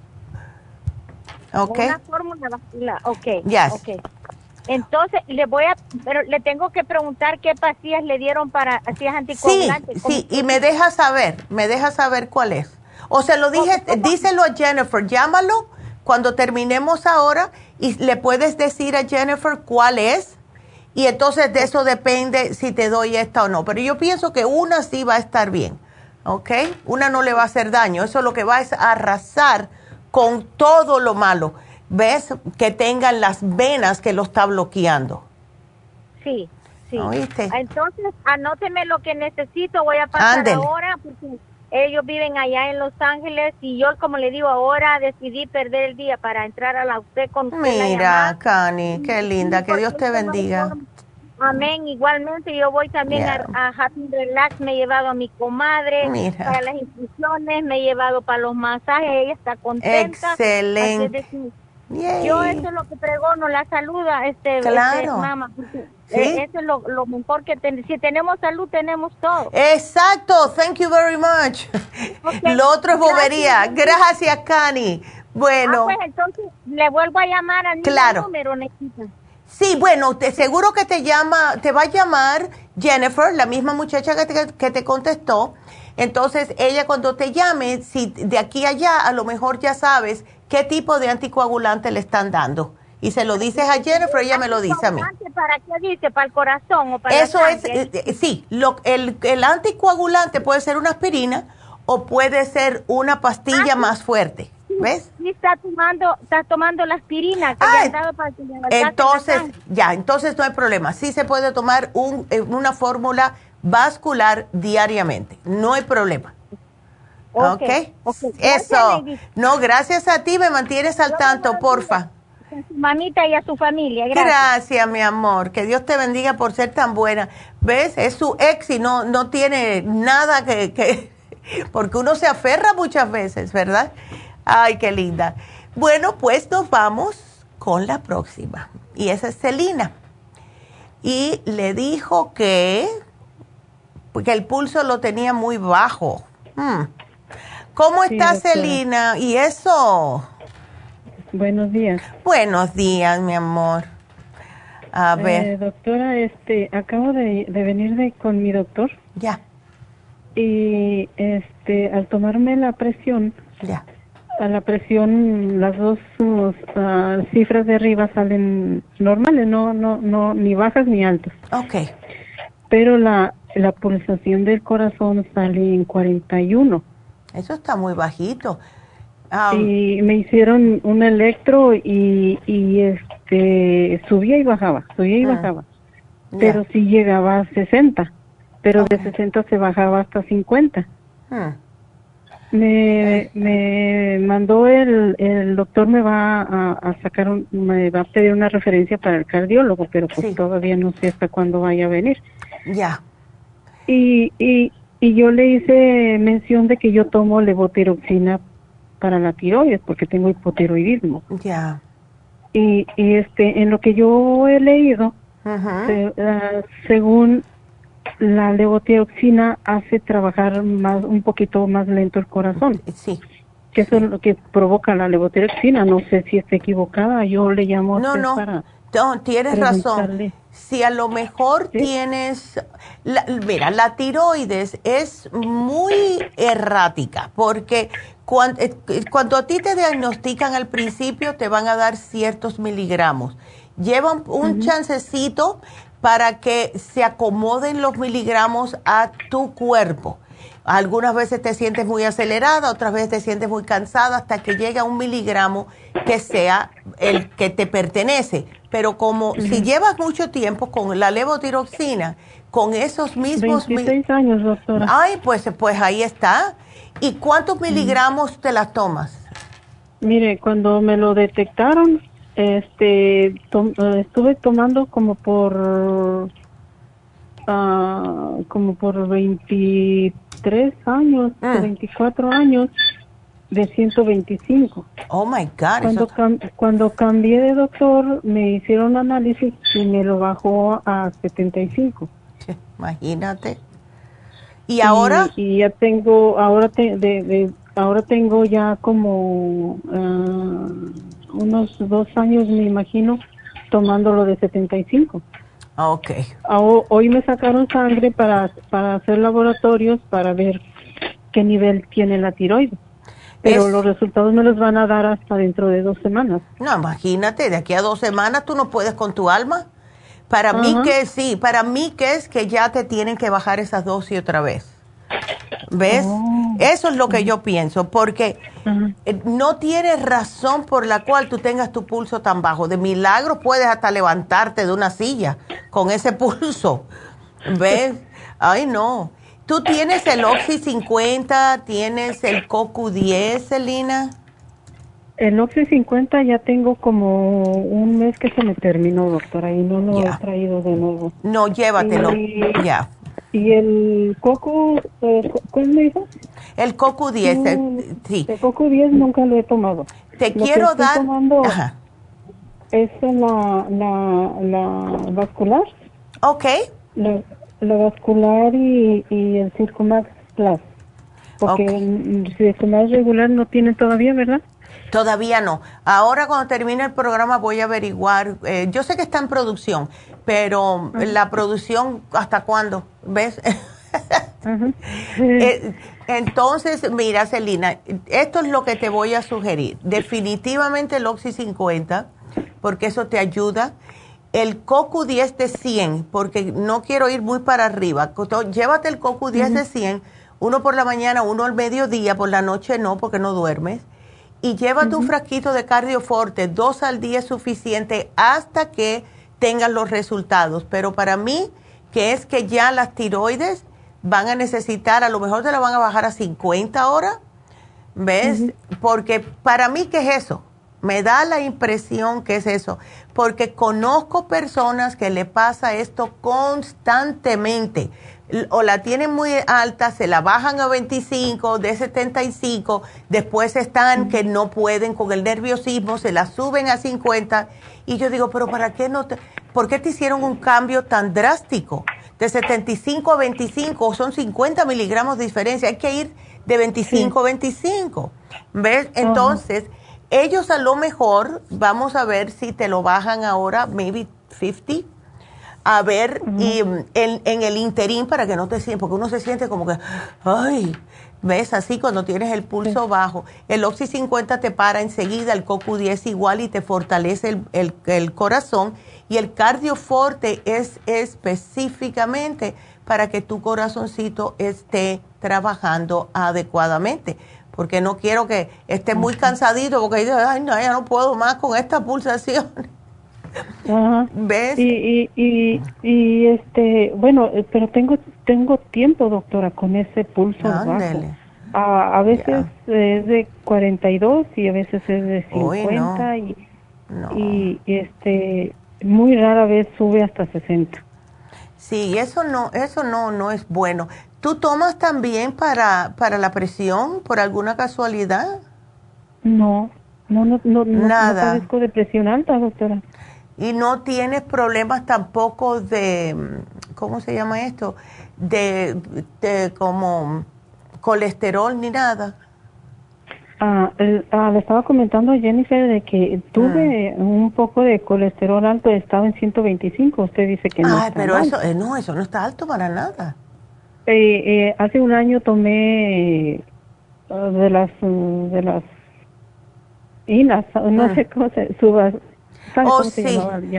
¿Ok? Una fórmula vascular, ok. Yes. Okay. Entonces, le voy a, pero le tengo que preguntar qué pastillas le dieron para pastillas anticoagulantes. Sí, sí, y me deja saber, me deja saber cuál es. O se lo dije, díselo a Jennifer, llámalo cuando terminemos ahora y le puedes decir a Jennifer cuál es. Y entonces de eso depende si te doy esta o no. Pero yo pienso que una sí va a estar bien, ¿ok? Una no le va a hacer daño. Eso lo que va es arrasar con todo lo malo ves que tengan las venas que lo está bloqueando. Sí, sí. Entonces, anóteme lo que necesito, voy a pasar ahora porque ellos viven allá en Los Ángeles y yo, como le digo, ahora decidí perder el día para entrar a la usted con Mira, Cani, qué linda, que Dios te bendiga. Amén, igualmente yo voy también a, Happy Relax, me he llevado a mi comadre para las instrucciones, me he llevado para los masajes, ella está contenta. Excelente. Yo eso es lo que pregono, la saluda, este, este claro. mamá. Eh, eso es lo, mejor que tenemos. Si tenemos salud, tenemos todo. Exacto, thank you very much. Lo otro es bobería. Gracias, Cani. Bueno. Ah, pues entonces le vuelvo a llamar a mi claro. número, Sí, bueno, te, seguro que te llama, te va a llamar Jennifer, la misma muchacha que te, que te contestó. Entonces, ella cuando te llame, si de aquí a allá, a lo mejor ya sabes qué tipo de anticoagulante le están dando. Y se lo dices a Jennifer, ella me lo dice a mí. ¿Para qué dice? ¿Para el corazón o para Eso es, eh, eh, sí, lo, el, el, anticoagulante puede ser una aspirina o puede ser una pastilla ah, más fuerte. ¿Ves? Sí, está tomando, está tomando la aspirina que ah, dado para que Entonces, ya, entonces no hay problema. Sí se puede tomar un, eh, una fórmula vascular diariamente. No hay problema. Ok. Eso. No, gracias a ti, me mantienes al tanto, porfa. Mamita y a su familia. Gracias. Gracias, mi amor. Que Dios te bendiga por ser tan buena. ¿Ves? Es su ex y no, no tiene nada que, que... <laughs> Porque uno se aferra muchas veces, ¿verdad? Ay, qué linda. Bueno, pues nos vamos con la próxima. Y esa es Celina. Y le dijo que, que el pulso lo tenía muy bajo. Hmm. ¿Cómo está Celina? ¿Y eso? Buenos días. Buenos días, mi amor. A eh, ver. doctora, este, acabo de, venir de, con mi doctor. Ya. Y este, al tomarme la presión. Ya. A la presión, las dos uh, cifras de arriba salen normales, no, no, no, ni bajas ni altas. Ok. Pero la, la pulsación del corazón sale en 41. Eso está muy bajito. y me hicieron un electro y, y este subía y bajaba, subía y ah. bajaba. Pero sí llegaba a 60, pero de 60 se bajaba hasta 50. Ah. Me, me mandó el, el doctor me va a, sacar, me va a pedir una referencia para el cardiólogo, pero pues todavía no sé hasta cuándo vaya a venir. Ya. Y, y, y yo le hice mención de que yo tomo levotiroxina para la tiroides porque tengo hipotiroidismo. Ya. Y, y este, en lo que yo he leído, ah, según la levotiroxina hace trabajar más un poquito más lento el corazón. Sí. que eso es lo que provoca la levotiroxina. No sé si está equivocada, yo le llamo no, no, no, tienes razón. Si a lo mejor tienes, mira, la tiroides es muy errática porque cuando, eh, cuando, a ti te diagnostican al principio te van a dar ciertos miligramos. Llevan un chancecito para que se acomoden los miligramos a tu cuerpo. Algunas veces te sientes muy acelerada, otras veces te sientes muy cansada hasta que llega un miligramo que sea el que te pertenece. Pero como si llevas mucho tiempo con la levotiroxina, con esos mismos... 26 años, doctora. Ay, pues, pues ahí está. ¿Y cuántos miligramos te las tomas? Mire, cuando me lo detectaron, este, eh, estuve tomando como por... Uh, como por 23 años, 24 ah. años de 125. Oh my God. Cuando, cuando cambié de doctor, me hicieron análisis y me lo bajó a 75. <laughs> Imagínate. ¿Y ahora? Y, ya tengo, ahora, te, de, ahora tengo ya como ah, unos dos años, me imagino, tomándolo de 75. Ok. Hoy me sacaron sangre para, para hacer laboratorios para ver qué nivel tiene la tiroides. Pero los resultados me los van a dar hasta dentro de dos semanas. No, imagínate, de aquí a dos semanas tú no puedes con tu alma. Para mí que sí, para mí que es que ya te tienen que bajar esas dosis otra vez. ¿Ves? Oh. Eso es lo que yo pienso, porque eh, no tienes razón por la cual tú tengas tu pulso tan bajo. De milagro puedes hasta levantarte de una silla con ese <laughs> pulso. ¿Ves? <laughs> Ay, no. ¿Tú tienes el Oxy 50? ¿Tienes el CoQ 10, Celina? El Oxy 50 ya tengo como un mes que se me terminó, doctora, y no lo he traído de nuevo. No, llévatelo, ya. ¿Y el Coco, eh, cuál me dijo? El Coco 10, eh, sí. El Coco 10 nunca lo he tomado. Te quiero dar... Tomando Es la, la, la vascular. Ok. La, la vascular y, y el Circumax Plus. Porque el Circumax regular no tiene todavía, ¿verdad? Todavía no. Ahora cuando termine el programa voy a averiguar. Eh, yo sé que está en producción, pero la producción, ¿hasta cuándo? ¿Ves? <laughs> Eh, entonces, mira, Celina, esto es lo que te voy a sugerir. Definitivamente el Oxy 50, porque eso te ayuda el CoQ 10 de 100, porque no quiero ir muy para arriba. Llévate el CoQ 10 de 100, uno por la mañana, uno al mediodía, por la noche no, porque no duermes. Y llévate un frasquito de cardioforte, dos al día es suficiente hasta que tengas los resultados. Pero para mí, que es que ya las tiroides van a necesitar, a lo mejor te la van a bajar a 50 ahora, ¿ves? Porque para mí, ¿qué es eso? Me da la impresión que es eso, porque conozco personas que le pasa esto constantemente. O la tienen muy alta, se la bajan a 25, de 75, después están que no pueden con el nerviosismo, se la suben a 50. Y yo digo, pero ¿para qué no te, por qué te hicieron un cambio tan drástico? De 75 a 25, son 50 miligramos de diferencia, hay que ir de 25 a 25. ¿Ves? Entonces ellos a lo mejor, vamos a ver si te lo bajan ahora, maybe 50, a ver, y en, en, el interín para que no te sientas, porque uno se siente como que, ay, ves así cuando tienes el pulso bajo. El Oxy 50 te para enseguida, el CoQ10 igual y te fortalece el, el, el corazón. Y el cardioforte es específicamente para que tu corazoncito esté trabajando adecuadamente porque no quiero que esté muy cansadito, porque dice, ay, no, ya no puedo más con esta pulsación. ¿Ves? Y, y, y, este, bueno, eh, pero tengo tengo tiempo, doctora, con ese pulso bajo. A, a veces es de 42 y a veces es de 50 y, y este muy rara vez sube hasta 60. Sí, eso no eso no no es bueno. ¿Tú tomas también para, para la presión por alguna casualidad? No, no, no, no, Nada. no de presión alta, doctora. ¿Y no tienes problemas tampoco de, ¿cómo se llama esto? De, de como colesterol ni nada. Ah, ah, le estaba comentando a Jennifer de que tuve ah. un poco de colesterol alto, estaba en 125. Usted dice que no. Ah, pero eso, eh, no, eso no está alto para nada. Eh, eh, hace un año tomé de las de las inas, no sé cómo se subas. Oh, sí,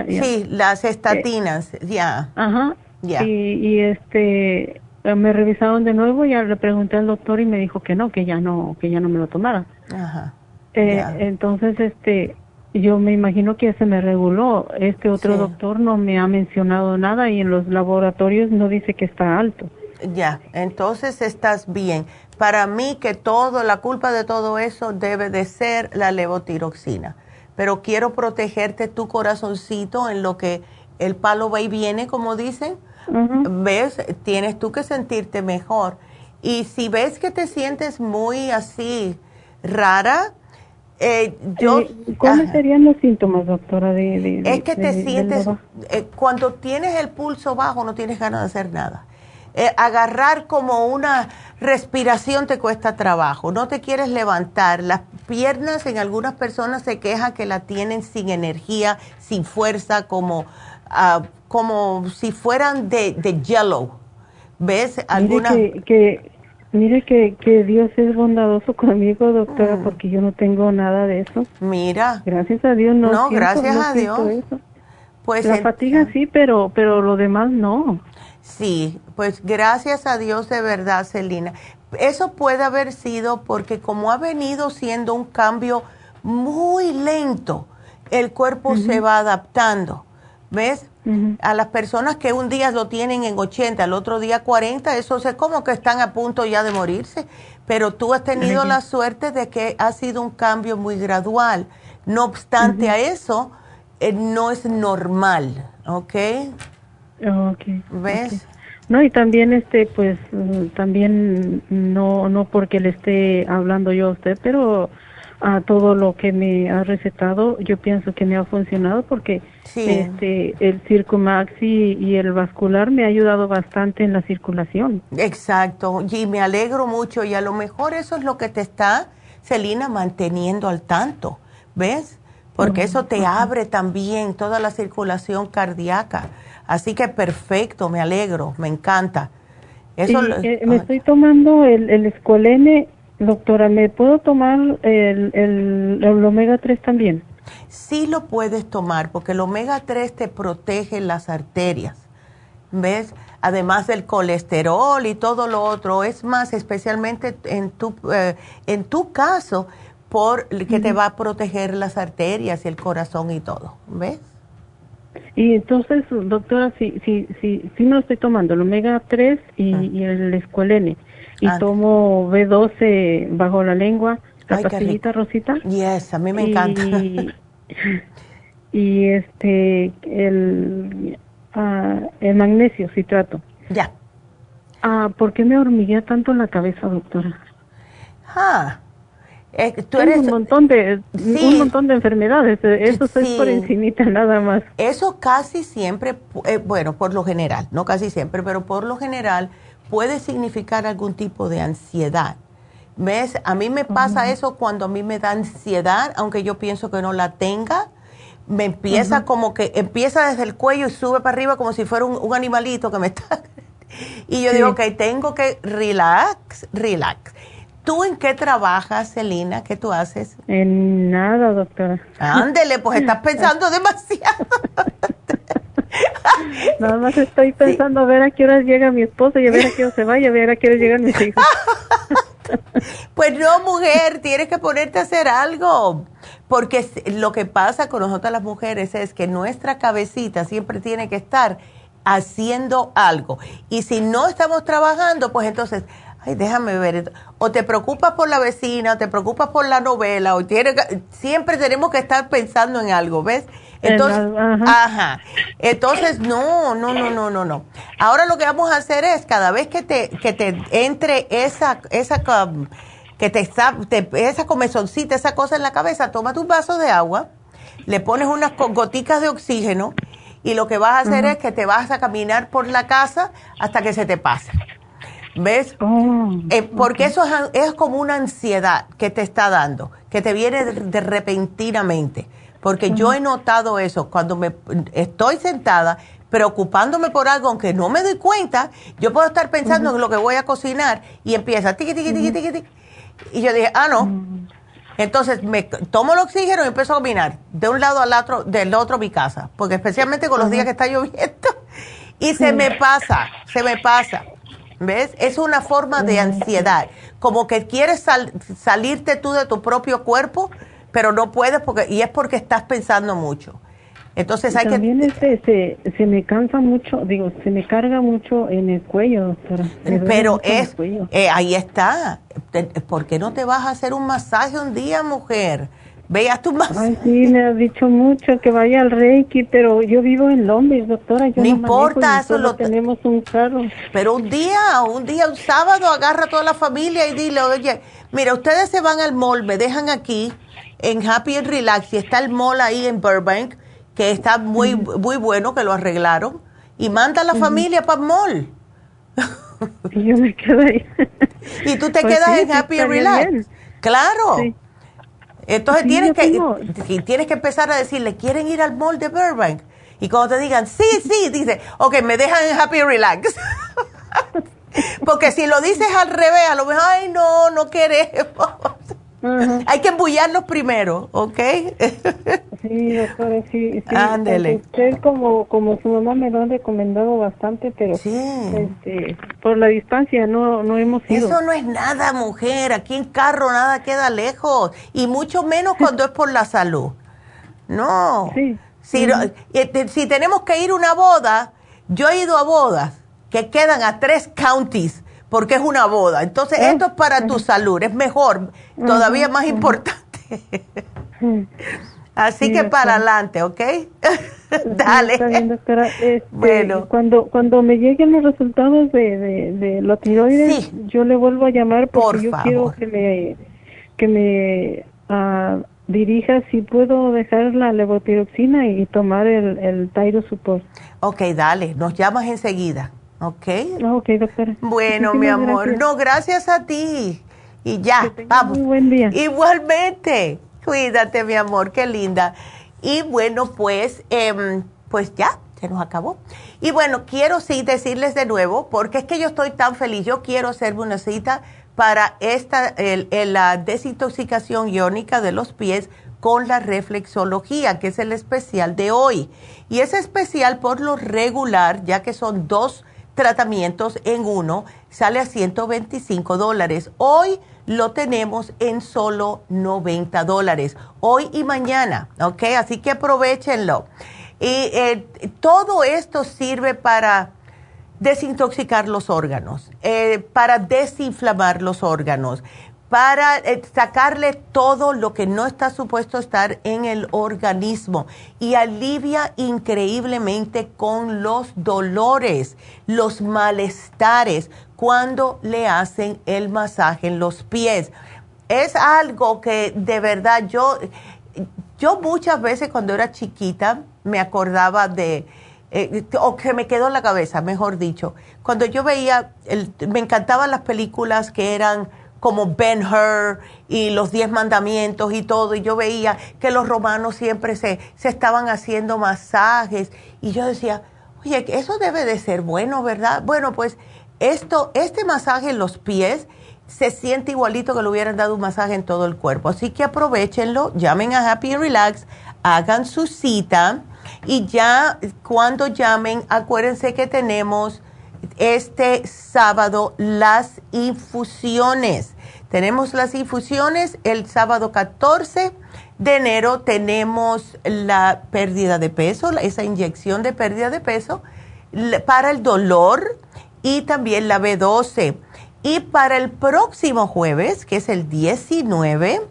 sí, las estatinas, ya. Ajá. Ya. Y, y este eh, me revisaron de nuevo y le pregunté al doctor y me dijo que no, que ya no, que ya no me lo tomara. Ajá. Eh, entonces, este, yo me imagino que se me reguló. Este otro doctor no me ha mencionado nada y en los laboratorios no dice que está alto. Ya, entonces estás bien. Para mí que todo, la culpa de todo eso debe de ser la levotiroxina. Pero quiero protegerte tu corazoncito en lo que el palo va y viene, como dicen ¿Ves? Tienes tú que sentirte mejor. Y si ves que te sientes muy así rara, eh, yo... Eh, ¿Cuáles serían los síntomas, doctora? De, es que te sientes, eh, cuando tienes el pulso bajo no tienes ganas de hacer nada. Agarrar como una respiración te cuesta trabajo, no te quieres levantar. Las piernas en algunas personas se quejan que la tienen sin energía, sin fuerza, como uh, como si fueran de, de yellow. ¿Ves? Alguna... Mire que, mire que, que, Dios es bondadoso conmigo, doctora, mm. porque yo no tengo nada de eso. Mira. Gracias a Dios no. No, gracias a Dios. Pues la fatiga sí, pero, pero lo demás no. Sí, pues gracias a Dios de verdad, Celina. Eso puede haber sido porque como ha venido siendo un cambio muy lento, el cuerpo se va adaptando. ¿Ves? A las personas que un día lo tienen en 80, al otro día 40, eso es como que están a punto ya de morirse. Pero tú has tenido la suerte de que ha sido un cambio muy gradual. No obstante a eso, eh, no es normal, ¿ok? Ok. ¿Ves? No, y también, este, pues, mm, también no, no porque le esté hablando yo a usted, pero a todo lo que me ha recetado, yo pienso que me ha funcionado porque este el Circumax y, y, el vascular me ha ayudado bastante en la circulación. Exacto, y me alegro mucho y a lo mejor eso es lo que te está, Celina, manteniendo al tanto, ¿ves? Porque eso te abre también toda la circulación cardíaca. Así que perfecto, me alegro, me encanta. Eso, eh, me estoy tomando el, el Escolene Doctora, ¿me puedo tomar el, el, omega 3 también? Sí lo puedes tomar porque el omega 3 te protege las arterias, ¿ves? Además del colesterol y todo lo otro, es más, especialmente en tu, eh, en tu caso, por que te va a proteger las arterias y el corazón y todo, ¿ves? Y entonces, doctora, si, si, si, si me lo estoy tomando, el omega 3 y, ah. y el escualene, y ah. tomo B12 bajo la lengua, la pastillita rosita. Yes, a mí me encanta. <laughs> Y, este, el, uh, el magnesio citrato. Ya. Ah, ¿Por qué me hormiguea tanto en la cabeza, doctora? Ah. Eh, tú eres, un montón de un montón de enfermedades eso es por encimita nada más eso casi siempre eh, bueno por lo general no casi siempre pero por lo general puede significar algún tipo de ansiedad. ¿Ves? A mí me pasa eso cuando a mí me da ansiedad, aunque yo pienso que no la tenga. Me empieza como que empieza desde el cuello y sube para arriba como si fuera un, animalito que me está. <laughs> y yo digo, ok, tengo que relax, relax. ¿Tú en qué trabajas, Celina? ¿Qué tú haces? En nada, doctora. Ándele, pues <laughs> estás pensando demasiado. <laughs> Nada más estoy pensando a ver a qué horas llega mi esposo y a ver a qué hora se va y a ver a qué hora llegan mis hijos. <laughs> pues no, mujer, tienes que ponerte a hacer algo. Porque lo que pasa con nosotras las mujeres es que nuestra cabecita siempre tiene que estar haciendo algo. Y si no estamos trabajando, pues entonces, ay, déjame ver, o te preocupas por la vecina, o te preocupas por la novela, o tiene, siempre tenemos que estar pensando en algo, ¿ves? Entonces, ajá. Entonces, no, no, no, no, no, no. Ahora lo que vamos a hacer es, cada vez que te, que te entre esa, esa, que te está, esa comezoncita, esa cosa en la cabeza, toma tu vaso de agua, le pones unas goticas de oxígeno y lo que vas a hacer es que te vas a caminar por la casa hasta que se te pase. ¿Ves? Oh, eh, porque eso es, como una ansiedad que te está dando, que te viene de, repentinamente. Porque yo he notado eso, cuando me estoy sentada preocupándome por algo, aunque no me doy cuenta, yo puedo estar pensando en lo que voy a cocinar y empieza tiqui, tiqui, tiqui, tiqui, tiqui. Y yo dije, ah, no. Entonces me tomo el oxígeno y empiezo a caminar de un lado al otro, del otro mi casa, porque especialmente con los días que está lloviendo, <laughs> y se me pasa, se me pasa. ¿Ves? Es una forma de ansiedad, como que quieres salirte tú de tu propio cuerpo, pero no puedes porque y es porque estás pensando mucho. Entonces hay también que... Este, se, se me cansa mucho, digo, se me carga mucho en el cuello, doctora. Pero es, eh, ahí está. ¿Por qué no te vas a hacer un masaje un día, mujer? Veas tu masaje. Ay, sí, me has dicho mucho que vaya al Reiki, pero yo vivo en Londres, doctora. Yo no, importa, eso lo tenemos un carro. Pero un día, un día, un sábado, agarra a toda la familia y dile, oye, mira, ustedes se van al mall, me dejan aquí en Happy and Relax y está el mall ahí en Burbank que está muy, muy bueno, que lo arreglaron, y manda a la familia para el mall. Y yo me quedo ahí. <laughs> y tú te pues quedas en Happy and Relax. Claro. Entonces tienes que, tienes que empezar a decirle, ¿quieren ir al mall de Burbank? Y cuando te digan, sí, sí, dice, ok, me dejan en Happy Relax. <laughs> Porque si lo dices al revés, a lo mejor, ay, no, no queremos. <laughs> Hay que embullarlos primero, ¿ok? <laughs> sí, doctora, sí. sí Ándele. Usted como, como su mamá me lo han recomendado bastante, pero este, por la distancia no, no hemos ido. Eso no es nada, mujer. Aquí en carro nada queda lejos. Y mucho menos cuando es por la salud. No. Sí. Si, eh, si tenemos que ir a una boda, yo he ido a bodas que quedan a tres counties porque es una boda. Entonces, esto es para tu salud, es mejor, todavía más importante. Así que para adelante, ¿ok? <laughs> Dale. Este, bueno. Cuando, cuando me lleguen los resultados de, de, de la tiroides, yo le vuelvo a llamar porque yo quiero que me, que me uh, dirija si puedo dejar la levotiroxina y tomar el, el Tyro Support. Ok, dale, nos llamas enseguida. ¿Ok? Ok, doctora. Bueno, mi amor. No, gracias a ti. Y ya, vamos. Muy buen día. Igualmente. Cuídate, mi amor, qué linda. Y bueno, pues, em, pues ya, se nos acabó. Y bueno, quiero sí decirles de nuevo, porque es que yo estoy tan feliz. Yo quiero hacerme una cita para esta, el, la desintoxicación iónica de los pies con la reflexología, que es el especial de hoy. Y es especial por lo regular, ya que son dos tratamientos en uno, sale a 125 dólares. Hoy lo tenemos en solo 90 dólares, hoy y mañana, ¿ok? Así que aprovechenlo. Y eh, todo esto sirve para desintoxicar los órganos, eh, para desinflamar los órganos, para eh, sacarle todo lo que no está supuesto estar en el organismo y alivia increíblemente con los dolores, los malestares cuando le hacen el masaje en los pies. Es algo que de verdad yo, yo muchas veces cuando era chiquita me acordaba de, eh, o que me quedó en la cabeza, mejor dicho, cuando yo veía, me encantaban las películas que eran como Ben Hur y los diez mandamientos y todo, y yo veía que los romanos siempre se, se estaban haciendo masajes, y yo decía, oye, eso debe de ser bueno, ¿verdad? Bueno, pues esto, este masaje en los pies se siente igualito que le hubieran dado un masaje en todo el cuerpo, así que aprovechenlo, llamen a Happy Relax, hagan su cita, y ya cuando llamen, acuérdense que tenemos este sábado las infusiones. Tenemos las infusiones el sábado 14 de enero. Tenemos la pérdida de peso, esa inyección de pérdida de peso para el dolor y también la B12. Y para el próximo jueves, que es el 19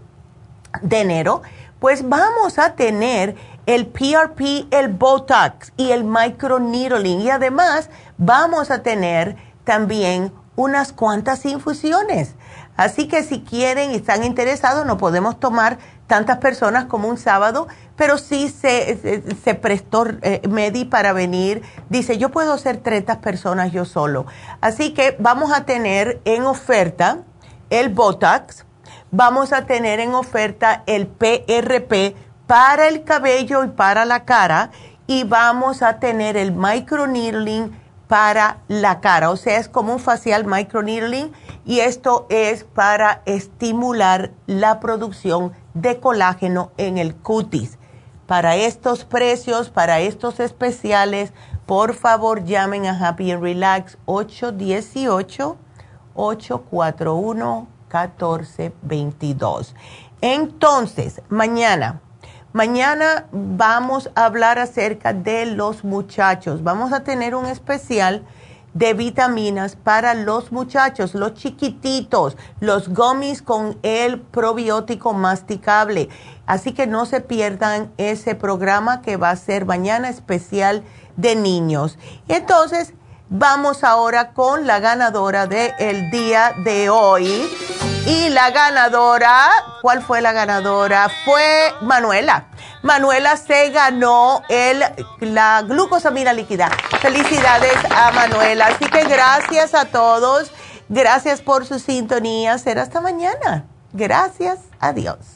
de enero, pues vamos a tener el PRP, el Botox y el microneedling. Y además vamos a tener también unas cuantas infusiones. Así que si quieren y están interesados, nos podemos tomar tantas personas como un sábado, pero sí se, se, prestó eh, Medi para venir. Dice, yo puedo hacer 30 personas yo solo. Así que vamos a tener en oferta el Botox, vamos a tener en oferta el PRP para el cabello y para la cara y vamos a tener el microneedling para la cara. O sea, es como un facial microneedling y esto es para estimular la producción de colágeno en el cutis. Para estos precios, para estos especiales, por favor llamen a Happy and Relax 818-841-1422. Entonces, mañana, mañana vamos a hablar acerca de los muchachos. Vamos a tener un especial de vitaminas para los muchachos, los chiquititos, los gummies con el probiótico masticable. Así que no se pierdan ese programa que va a ser mañana especial de niños. Entonces, vamos ahora con la ganadora del día de hoy. Y la ganadora, ¿cuál fue la ganadora? Fue Manuela. Manuela se ganó el, la glucosamina líquida. Felicidades a Manuela. Así que gracias a todos. Gracias por su sintonía. Será hasta mañana. Gracias. Adiós.